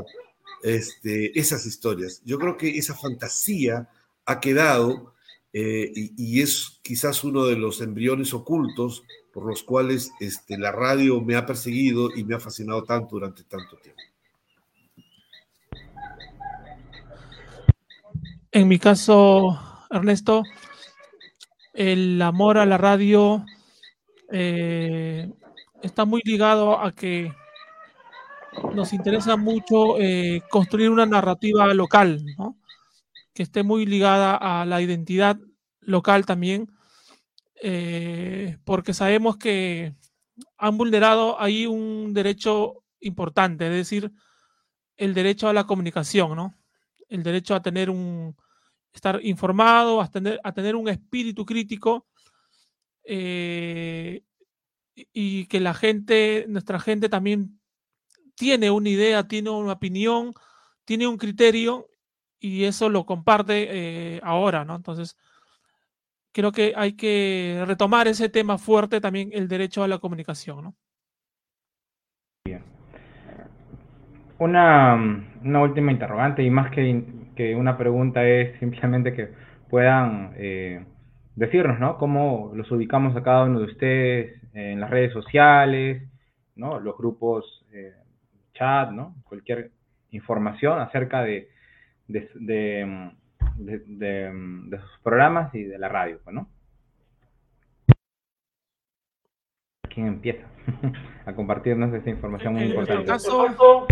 este, esas historias. Yo creo que esa fantasía ha quedado eh, y, es quizás uno de los embriones ocultos por los cuales este, la radio me ha perseguido y me ha fascinado tanto durante tanto tiempo. En mi caso, Ernesto, el amor a la radio eh, está muy ligado a que nos interesa mucho eh, construir una narrativa local, que esté muy ligada a la identidad local también, eh, porque sabemos que han vulnerado ahí un derecho importante, es decir, el derecho a la comunicación, ¿no? El derecho a tener un, estar informado, a tener, a tener un espíritu crítico eh, y que la gente, nuestra gente también tiene una idea, tiene una opinión, tiene un criterio y eso lo comparte eh, ahora, ¿no? Entonces, creo que hay que retomar ese tema fuerte también, el derecho a la comunicación, ¿no? Bien. Una, una última interrogante y más que, que, una pregunta es simplemente que puedan eh, decirnos, ¿no? Cómo los ubicamos a cada uno de ustedes en las redes sociales, ¿no? Los grupos eh, chat, ¿no? Cualquier información acerca de, de, de, sus programas y de la radio, pues, ¿no? ¿Quién empieza a compartirnos esa información muy importante? En caso,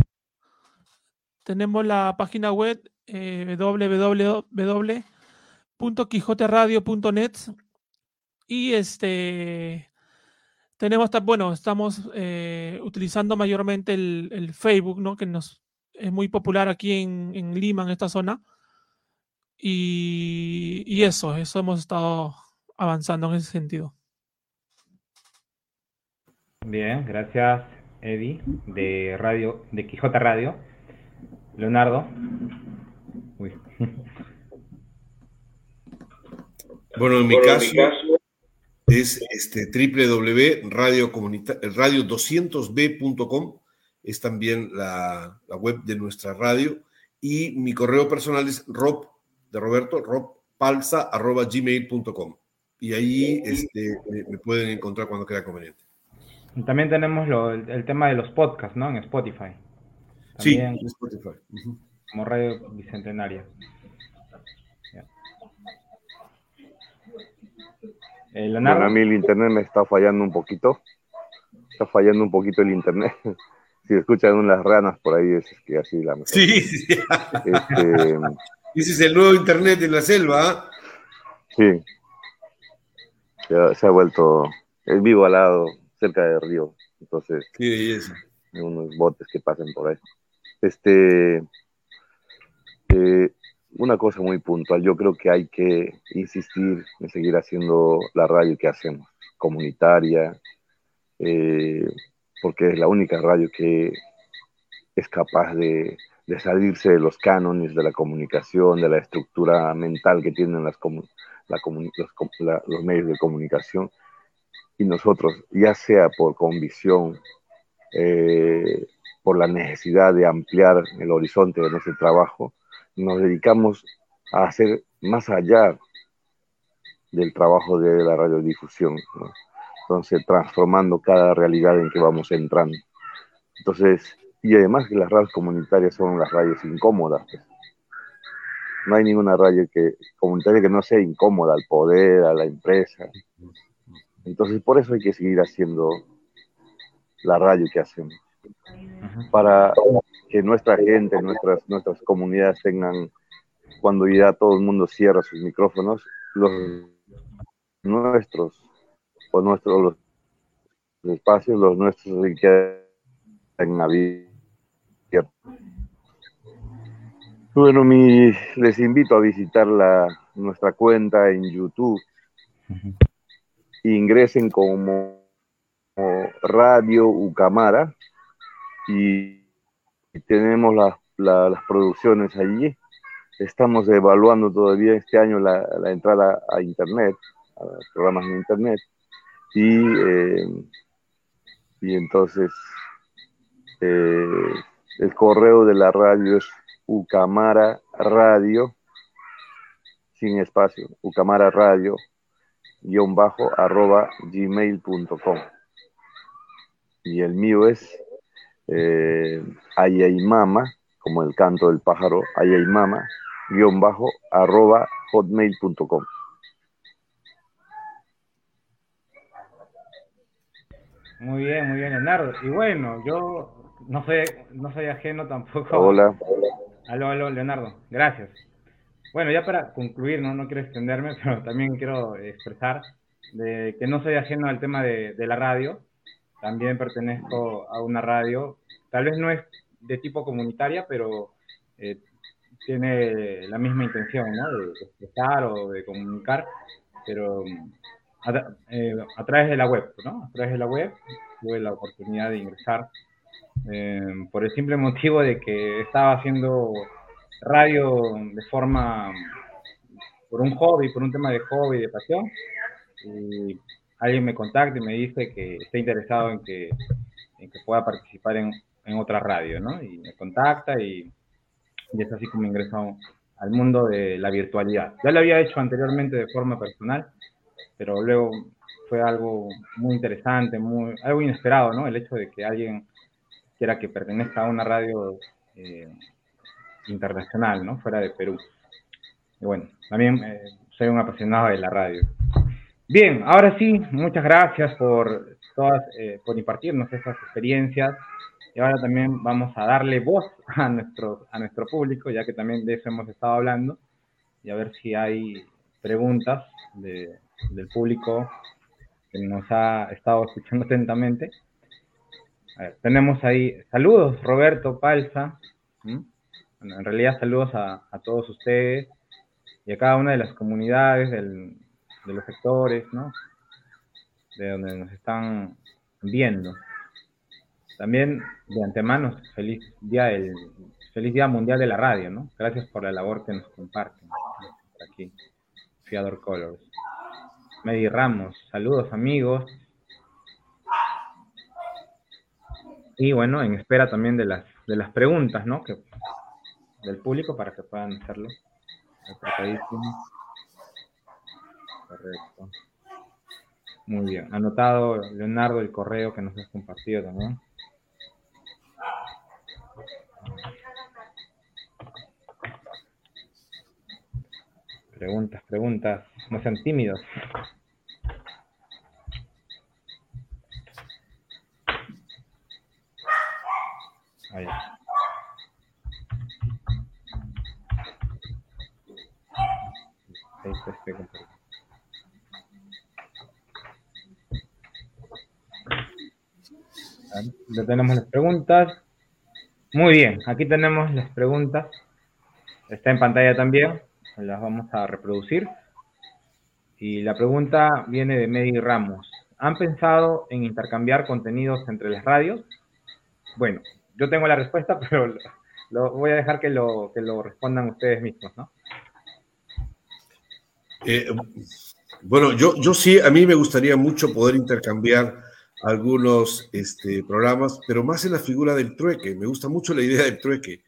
tenemos la página web eh, www.quijoteradio.net y este tenemos, bueno, estamos eh, utilizando mayormente el, Facebook, ¿no? Que nos es muy popular aquí en, Lima, en esta zona. Y, eso, eso hemos estado avanzando en ese sentido. Bien, gracias Eddie de Radio, de Quijote Radio. Leonardo. Bueno, en mi caso, es este, www.radio200b.com, es también la, web de nuestra radio, y mi correo personal es rob, de Roberto, robpalsa.gmail.com. Y ahí este, me, pueden encontrar cuando crea conveniente. También tenemos el, tema de los podcasts, ¿no? En Spotify. sí, en Spotify. Como Radio Bicentenaria. Eh, a mí el internet me está fallando un poquito. Está fallando un poquito el internet. si escuchan unas ranas por ahí, es que así la mejor. Sí, sí. Este, Ese es el nuevo internet en la selva. ¿ah? Sí. se ha, vuelto, es vivo al lado, cerca del río. Entonces, Hay unos botes que pasan por ahí. Este, eh, una cosa muy puntual, yo creo que hay que insistir en seguir haciendo la radio que hacemos, comunitaria, eh, porque es la única radio que es capaz de, salirse de los cánones de la comunicación, de la estructura mental que tienen las los, medios de comunicación. Y nosotros, ya sea por convicción, eh, por la necesidad de ampliar el horizonte de nuestro trabajo, nos dedicamos a hacer más allá del trabajo de la radiodifusión. Entonces, transformando cada realidad en que vamos entrando. Entonces, y además que las radios comunitarias son las radios incómodas. Pues. No hay ninguna radio que, comunitaria que no sea incómoda al poder, a la empresa. Entonces, por eso hay que seguir haciendo la radio que hacemos. Para que nuestra gente, nuestras, nuestras comunidades tengan, cuando ya todo el mundo cierra sus micrófonos, los nuestros, o nuestros los espacios, los nuestros que en abiertos. Bueno, mi, les invito a visitar la, nuestra cuenta en YouTube. Ingresen como Radio Ucamara y tenemos las producciones allí. Estamos evaluando todavía este año la, entrada a Internet, a los programas de Internet. Y, eh, y entonces eh, el correo de la radio es ucamara radio, sin espacio, ucamara radio, guion bajo, arroba gmail.com. Y el mío es eh, ayaymama, como el canto del pájaro, ayaymama, guion bajo, arroba hotmail.com. Muy bien, muy bien, Leonardo. Y bueno, yo no soy, no soy ajeno tampoco. Hola. Aló, aló, Leonardo. Gracias. Bueno, ya para concluir, no, no quiero extenderme, pero también quiero expresar de que no soy ajeno al tema de, de la radio también pertenezco a una radio, tal vez no es de tipo comunitaria, pero eh, tiene la misma intención. De, expresar o de comunicar, pero eh, a, través de la web, ¿no? A través de la web tuve la oportunidad de ingresar eh, por el simple motivo de que estaba haciendo radio de forma, por un hobby, por un tema de hobby, de pasión, alguien me contacta y me dice que está interesado en que, pueda participar en, otra radio, ¿no? Y me contacta y, es así como ingresó al mundo de la virtualidad. Ya lo había hecho anteriormente de forma personal, pero luego fue algo muy interesante, muy, algo inesperado, ¿no? El hecho de que alguien quiera que pertenezca a una radio eh, internacional, ¿no? Fuera de Perú. Y bueno, también eh, soy un apasionado de la radio. Bien, ahora sí, muchas gracias por todas, eh, por impartirnos esas experiencias. Y ahora también vamos a darle voz a nuestro, a nuestro público, ya que también de eso hemos estado hablando, y a ver si hay preguntas de, del público que nos ha estado escuchando atentamente. tenemos ahí saludos, Roberto Palza. en realidad saludos a, a todos ustedes y a cada una de las comunidades del, de los sectores, ¿no? De donde nos están viendo. También de antemano, feliz día del feliz día mundial de la radio, ¿no? Gracias por la labor que nos comparten aquí. Fiador Colors. Medi Ramos, saludos amigos. Y bueno, en espera también de las de las preguntas, ¿no? Que del público para que puedan hacerlo. Correcto. Muy bien. Anotado, Leonardo, el correo que nos has compartido también. Preguntas, preguntas. No sean tímidos. Ahí. Ahí está este Ya tenemos las preguntas. Muy bien, aquí tenemos las preguntas. Está en pantalla también. Las vamos a reproducir. Y la pregunta viene de Medi Ramos. ¿Han pensado en intercambiar contenidos entre las radios? Bueno, yo tengo la respuesta, pero lo, voy a dejar que lo, que lo respondan ustedes mismos, ¿no? Eh, bueno, yo, yo sí, a mí me gustaría mucho poder intercambiar algunos este, programas, pero más en la figura del trueque. Me gusta mucho la idea del trueque.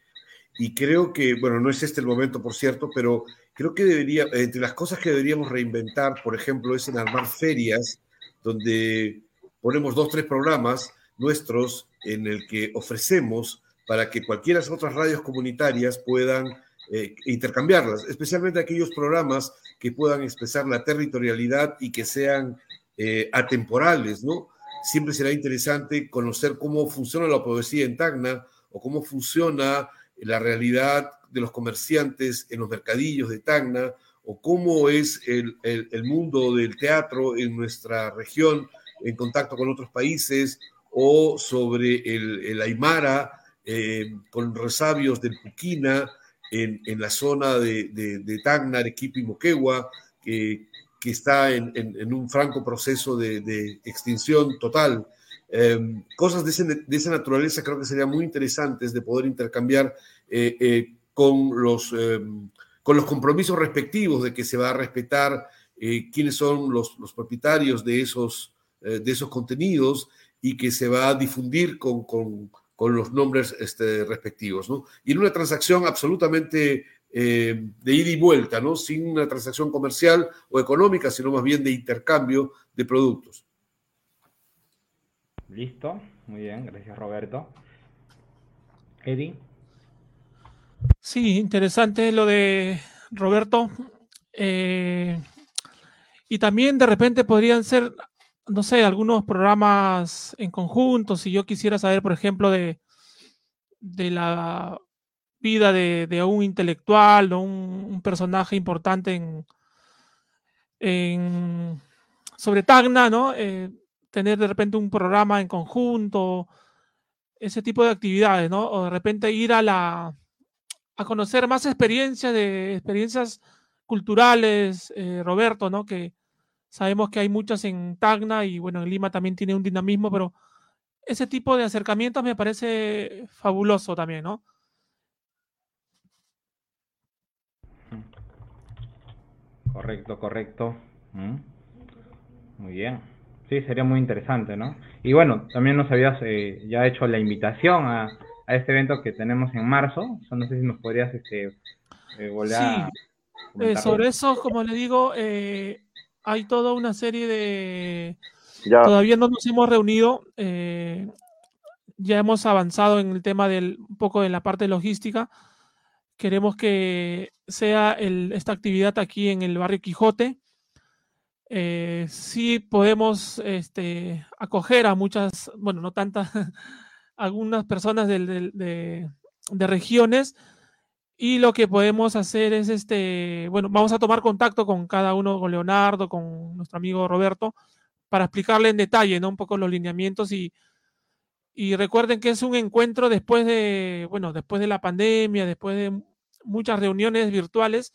Y creo que, bueno, no es este el momento, por cierto, pero creo que debería, entre las cosas que deberíamos reinventar, por ejemplo, es en armar ferias donde ponemos dos, tres programas nuestros en el que ofrecemos para que cualquiera de las otras radios comunitarias puedan eh, intercambiarlas, especialmente aquellos programas que puedan expresar la territorialidad y que sean eh, atemporales, ¿no? Siempre será interesante conocer cómo funciona la poesía en Tacna o cómo funciona la realidad de los comerciantes en los mercadillos de Tacna o cómo es el, el, mundo del teatro en nuestra región en contacto con otros países o sobre el, el Aymara eh, con resabios del Puquina en, en la zona de, de, de, Tacna, Arequipa y Moquegua, que, que está en, en, un franco proceso de, de extinción total. Eh, cosas de, ese, de, esa naturaleza creo que serían muy interesantes de poder intercambiar eh, eh, con, los, eh, con los compromisos respectivos de que se va a respetar eh, quiénes son los, los propietarios de esos, de esos contenidos y que se va a difundir con, con, con los nombres este, respectivos. ¿no? Y en una transacción absolutamente eh, de ida y vuelta, ¿no? sin una transacción comercial o económica, sino más bien de intercambio de productos. Listo, muy bien, gracias Roberto. Eddie. Sí, interesante lo de Roberto. Eh, y también de repente podrían ser, no sé, algunos programas en conjunto. Si yo quisiera saber, por ejemplo, de, de la vida de, de un intelectual o un, personaje importante en, en sobre Tacna, ¿no? Eh, tener de repente un programa en conjunto, ese tipo de actividades, ¿no? O de repente ir a la a conocer más experiencias de experiencias culturales, eh, Roberto, ¿no? Que sabemos que hay muchas en Tacna y bueno, en Lima también tiene un dinamismo, pero ese tipo de acercamientos me parece fabuloso también, ¿no? Correcto, correcto. Mm. Muy bien. Sí, sería muy interesante, ¿no? Y bueno, también nos habías eh, ya hecho la invitación a, a, este evento que tenemos en marzo. no sé si nos podrías este, eh, volver sí. a... Eh, sobre eso, como le digo, eh, hay toda una serie de... Ya. Todavía no nos hemos reunido. Eh, ya hemos avanzado en el tema del un poco en la parte logística. Queremos que sea esta actividad aquí en el barrio Quijote. Eh, sí podemos este, acoger a muchas, bueno, no tantas, algunas personas de, de, regiones. Y lo que podemos hacer es, este, bueno, vamos a tomar contacto con cada uno, con Leonardo, con nuestro amigo Roberto, para explicarle en detalle, ¿no? Un poco los lineamientos y, y recuerden que es un encuentro después de, bueno, después de la pandemia, después de muchas reuniones virtuales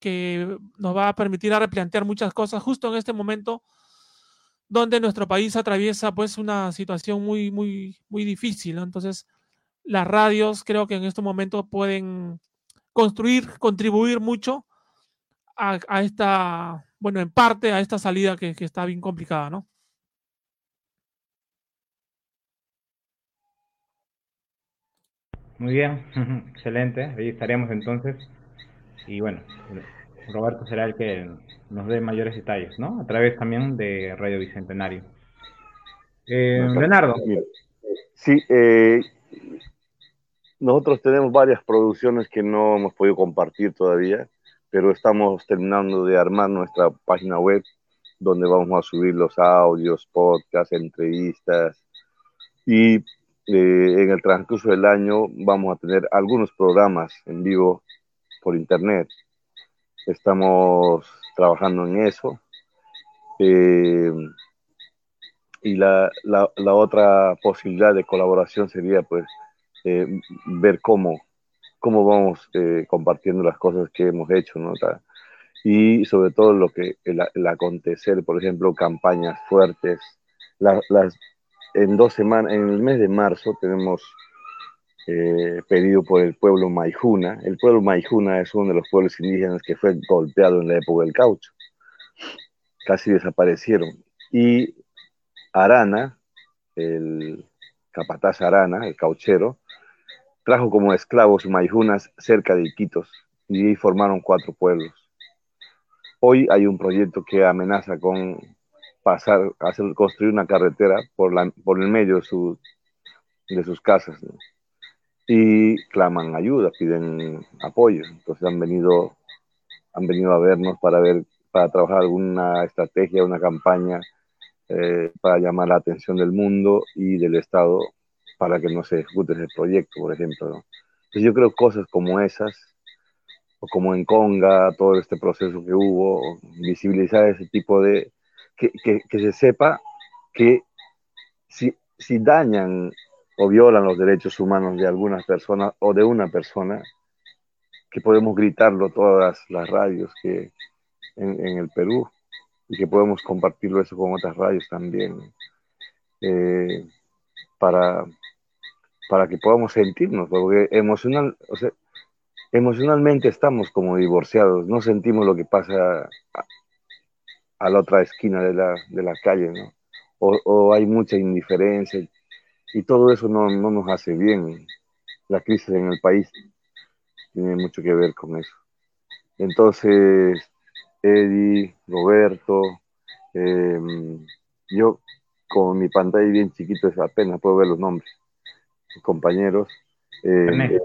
que nos va a permitir replantear muchas cosas justo en este momento donde nuestro país atraviesa pues una situación muy, muy, muy difícil. Entonces, las radios creo que en este momento pueden construir, contribuir mucho a, a esta, bueno, en parte a esta salida que, que está bien complicada, ¿no? Muy bien, excelente. Ahí estaremos entonces. Y bueno, Roberto será el que nos dé mayores detalles, ¿no? A través también de Radio Bicentenario. Eh, Leonardo. Sí, eh, nosotros tenemos varias producciones que no hemos podido compartir todavía, pero estamos terminando de armar nuestra página web donde vamos a subir los audios, podcasts, entrevistas y eh, en el transcurso del año vamos a tener algunos programas en vivo por internet. Estamos trabajando en eso. Eh, y la, la, la, otra posibilidad de colaboración sería pues eh, ver cómo, cómo vamos eh, compartiendo las cosas que hemos hecho, ¿no? Y sobre todo lo que el, el acontecer, por ejemplo, campañas fuertes. las, en dos semanas, en el mes de marzo tenemos eh, pedido por el pueblo Maijuna. El pueblo Maijuna es uno de los pueblos indígenas que fue golpeado en la época del caucho. Casi desaparecieron. Y Arana, el capataz Arana, el cauchero, trajo como esclavos maijunas cerca de Iquitos y formaron cuatro pueblos. Hoy hay un proyecto que amenaza con pasar, hacer, construir una carretera por, la, por el medio de, su, de sus casas. Y claman ayuda, piden apoyo. Entonces han venido, han venido a vernos para ver, para trabajar alguna estrategia, una campaña eh, para llamar la atención del mundo y del Estado para que no se ejecute ese proyecto, por ejemplo. Entonces yo creo cosas como esas, o como en Conga, todo este proceso que hubo, visibilizar ese tipo de... que, que, se sepa que si, si dañan o violan los derechos humanos de algunas personas o de una persona, que podemos gritarlo todas las radios que en, en el Perú y que podemos compartirlo eso con otras radios también. Eh, para, para que podamos sentirnos, porque emocional, o sea, emocionalmente estamos como divorciados, no sentimos lo que pasa a, la otra esquina de la, de la calle, ¿no? O, o, hay mucha indiferencia y todo eso no, no, nos hace bien. La crisis en el país tiene mucho que ver con eso. Entonces, Eddie, Roberto, eh, yo con mi pantalla bien chiquito apenas puedo ver los nombres compañeros. Eh,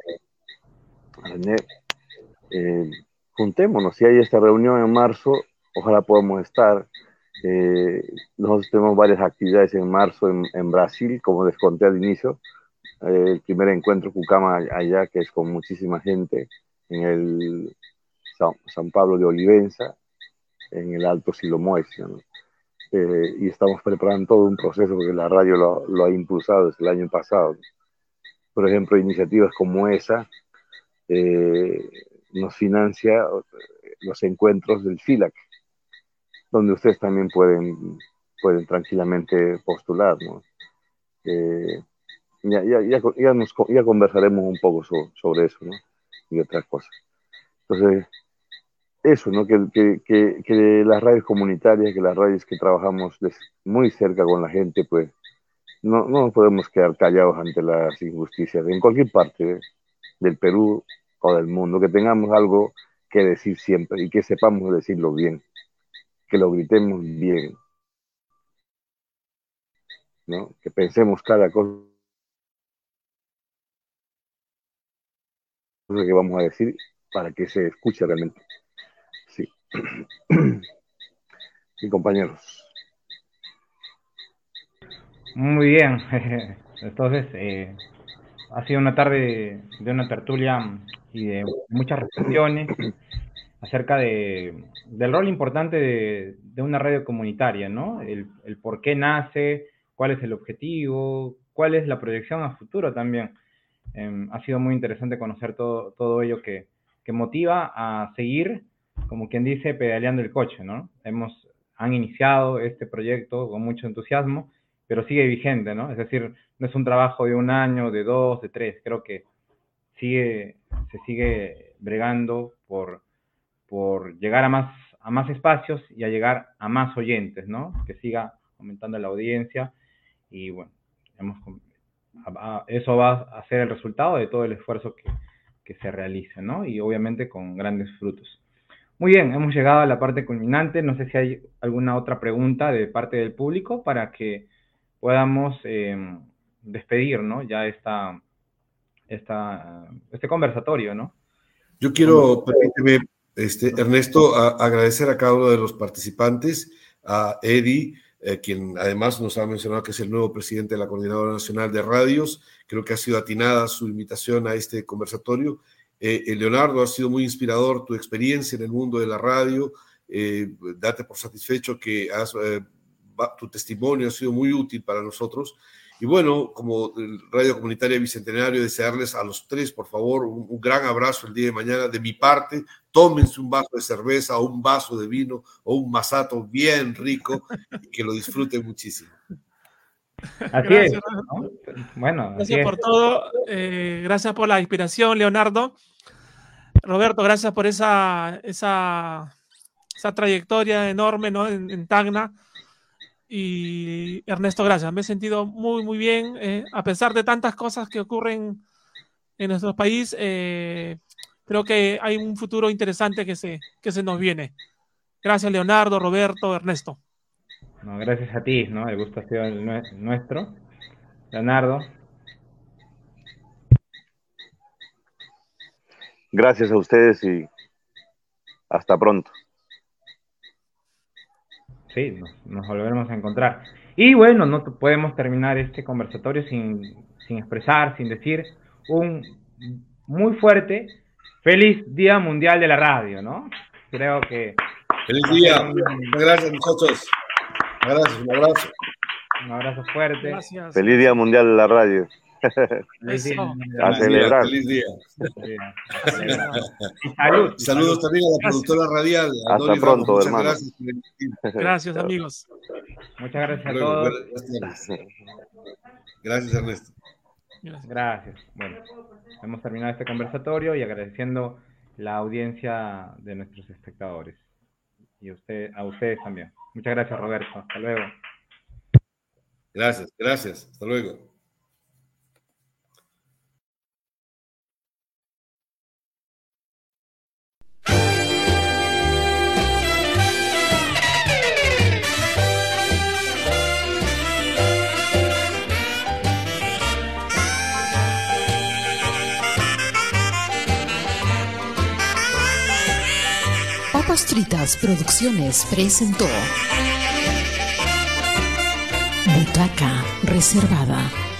eh, juntémonos, si hay esta reunión en marzo, ojalá podamos estar. Eh, nosotros tenemos varias actividades en marzo en, en Brasil, como les conté al inicio. Eh, el primer encuentro Cucama allá, que es con muchísima gente, en el San, Pablo de Olivenza, en el Alto Silomoesio. ¿no? Eh, y estamos preparando todo un proceso porque la radio lo, ha impulsado desde el año pasado. Por ejemplo, iniciativas como esa nos financia los encuentros del FILAC, donde ustedes también pueden, pueden tranquilamente postular. ¿no? Eh, ya, ya, ya, ya, nos, conversaremos un poco so, sobre eso y otras cosas. Entonces, eso, ¿no? Que, que, que, las radios comunitarias, que las radios que trabajamos muy cerca con la gente, pues no, no podemos quedar callados ante las injusticias en cualquier parte del Perú o del mundo, que tengamos algo que decir siempre y que sepamos decirlo bien, que lo gritemos bien, ¿no? que pensemos cada cosa que vamos a decir para que se escuche realmente. Sí. Sí, compañeros. Muy bien. Entonces, eh, ha sido una tarde de una tertulia y de muchas reflexiones acerca de, del rol importante de, una radio comunitaria, ¿no? El, por qué nace, cuál es el objetivo, cuál es la proyección a futuro también. Eh, ha sido muy interesante conocer todo, todo ello que, que motiva a seguir, como quien dice, pedaleando el coche, ¿no? Hemos, han iniciado este proyecto con mucho entusiasmo pero sigue vigente, ¿no? Es decir, no es un trabajo de un año, de dos, de tres, creo que sigue, se sigue bregando por, por llegar a más, a más espacios y a llegar a más oyentes, ¿no? Que siga aumentando la audiencia y bueno, hemos, eso va a ser el resultado de todo el esfuerzo que, que se realice, ¿no? Y obviamente con grandes frutos. Muy bien, hemos llegado a la parte culminante. No sé si hay alguna otra pregunta de parte del público para que podamos eh, despedir, ¿no? Ya esta, esta, este conversatorio, ¿no? Yo quiero, permíteme, este, Ernesto, a, agradecer a cada uno de los participantes, a Eddie, eh, quien además nos ha mencionado que es el nuevo presidente de la Coordinadora Nacional de Radios. Creo que ha sido atinada su invitación a este conversatorio. Eh, eh Leonardo, ha sido muy inspirador tu experiencia en el mundo de la radio. Eh, date por satisfecho que has tu testimonio ha sido muy útil para nosotros. Y bueno, como Radio Comunitaria Bicentenario, desearles a los tres, por favor, un, gran abrazo el día de mañana de mi parte. Tómense un vaso de cerveza o un vaso de vino o un masato bien rico y que lo disfruten muchísimo. Así gracias, es. Bueno, gracias por todo. Eh, gracias por la inspiración, Leonardo. Roberto, gracias por esa, esa, esa trayectoria enorme ¿no? en, Tacna. Y Ernesto, gracias. Me he sentido muy, muy bien. Eh, a pesar de tantas cosas que ocurren en nuestro país, eh, creo que hay un futuro interesante que se, que se nos viene. Gracias, Leonardo, Roberto, Ernesto. No, gracias a ti, ¿no? El gusto ha sido nuestro. Leonardo. Gracias a ustedes y hasta pronto. Sí, nos, volveremos a encontrar. Y bueno, no podemos terminar este conversatorio sin, sin expresar, sin decir un muy fuerte feliz Día Mundial de la Radio, ¿no? Creo que... Feliz día. Gracias, muchachos. Gracias, un abrazo. Un abrazo fuerte. Gracias. Feliz Día Mundial de la Radio. Feliz día, a celebrar. Feliz día. Salud. Saludos también a la productora radial. Hasta pronto, hermano. Gracias, gracias, amigos. Muchas gracias a todos. Gracias, Ernesto. Gracias. Bueno, hemos terminado este conversatorio y agradeciendo la audiencia de nuestros espectadores. Y usted, a ustedes también. Muchas gracias, Roberto. Hasta luego. Gracias, gracias. Hasta luego. Papas Fritas Producciones presentó Butaca Reservada.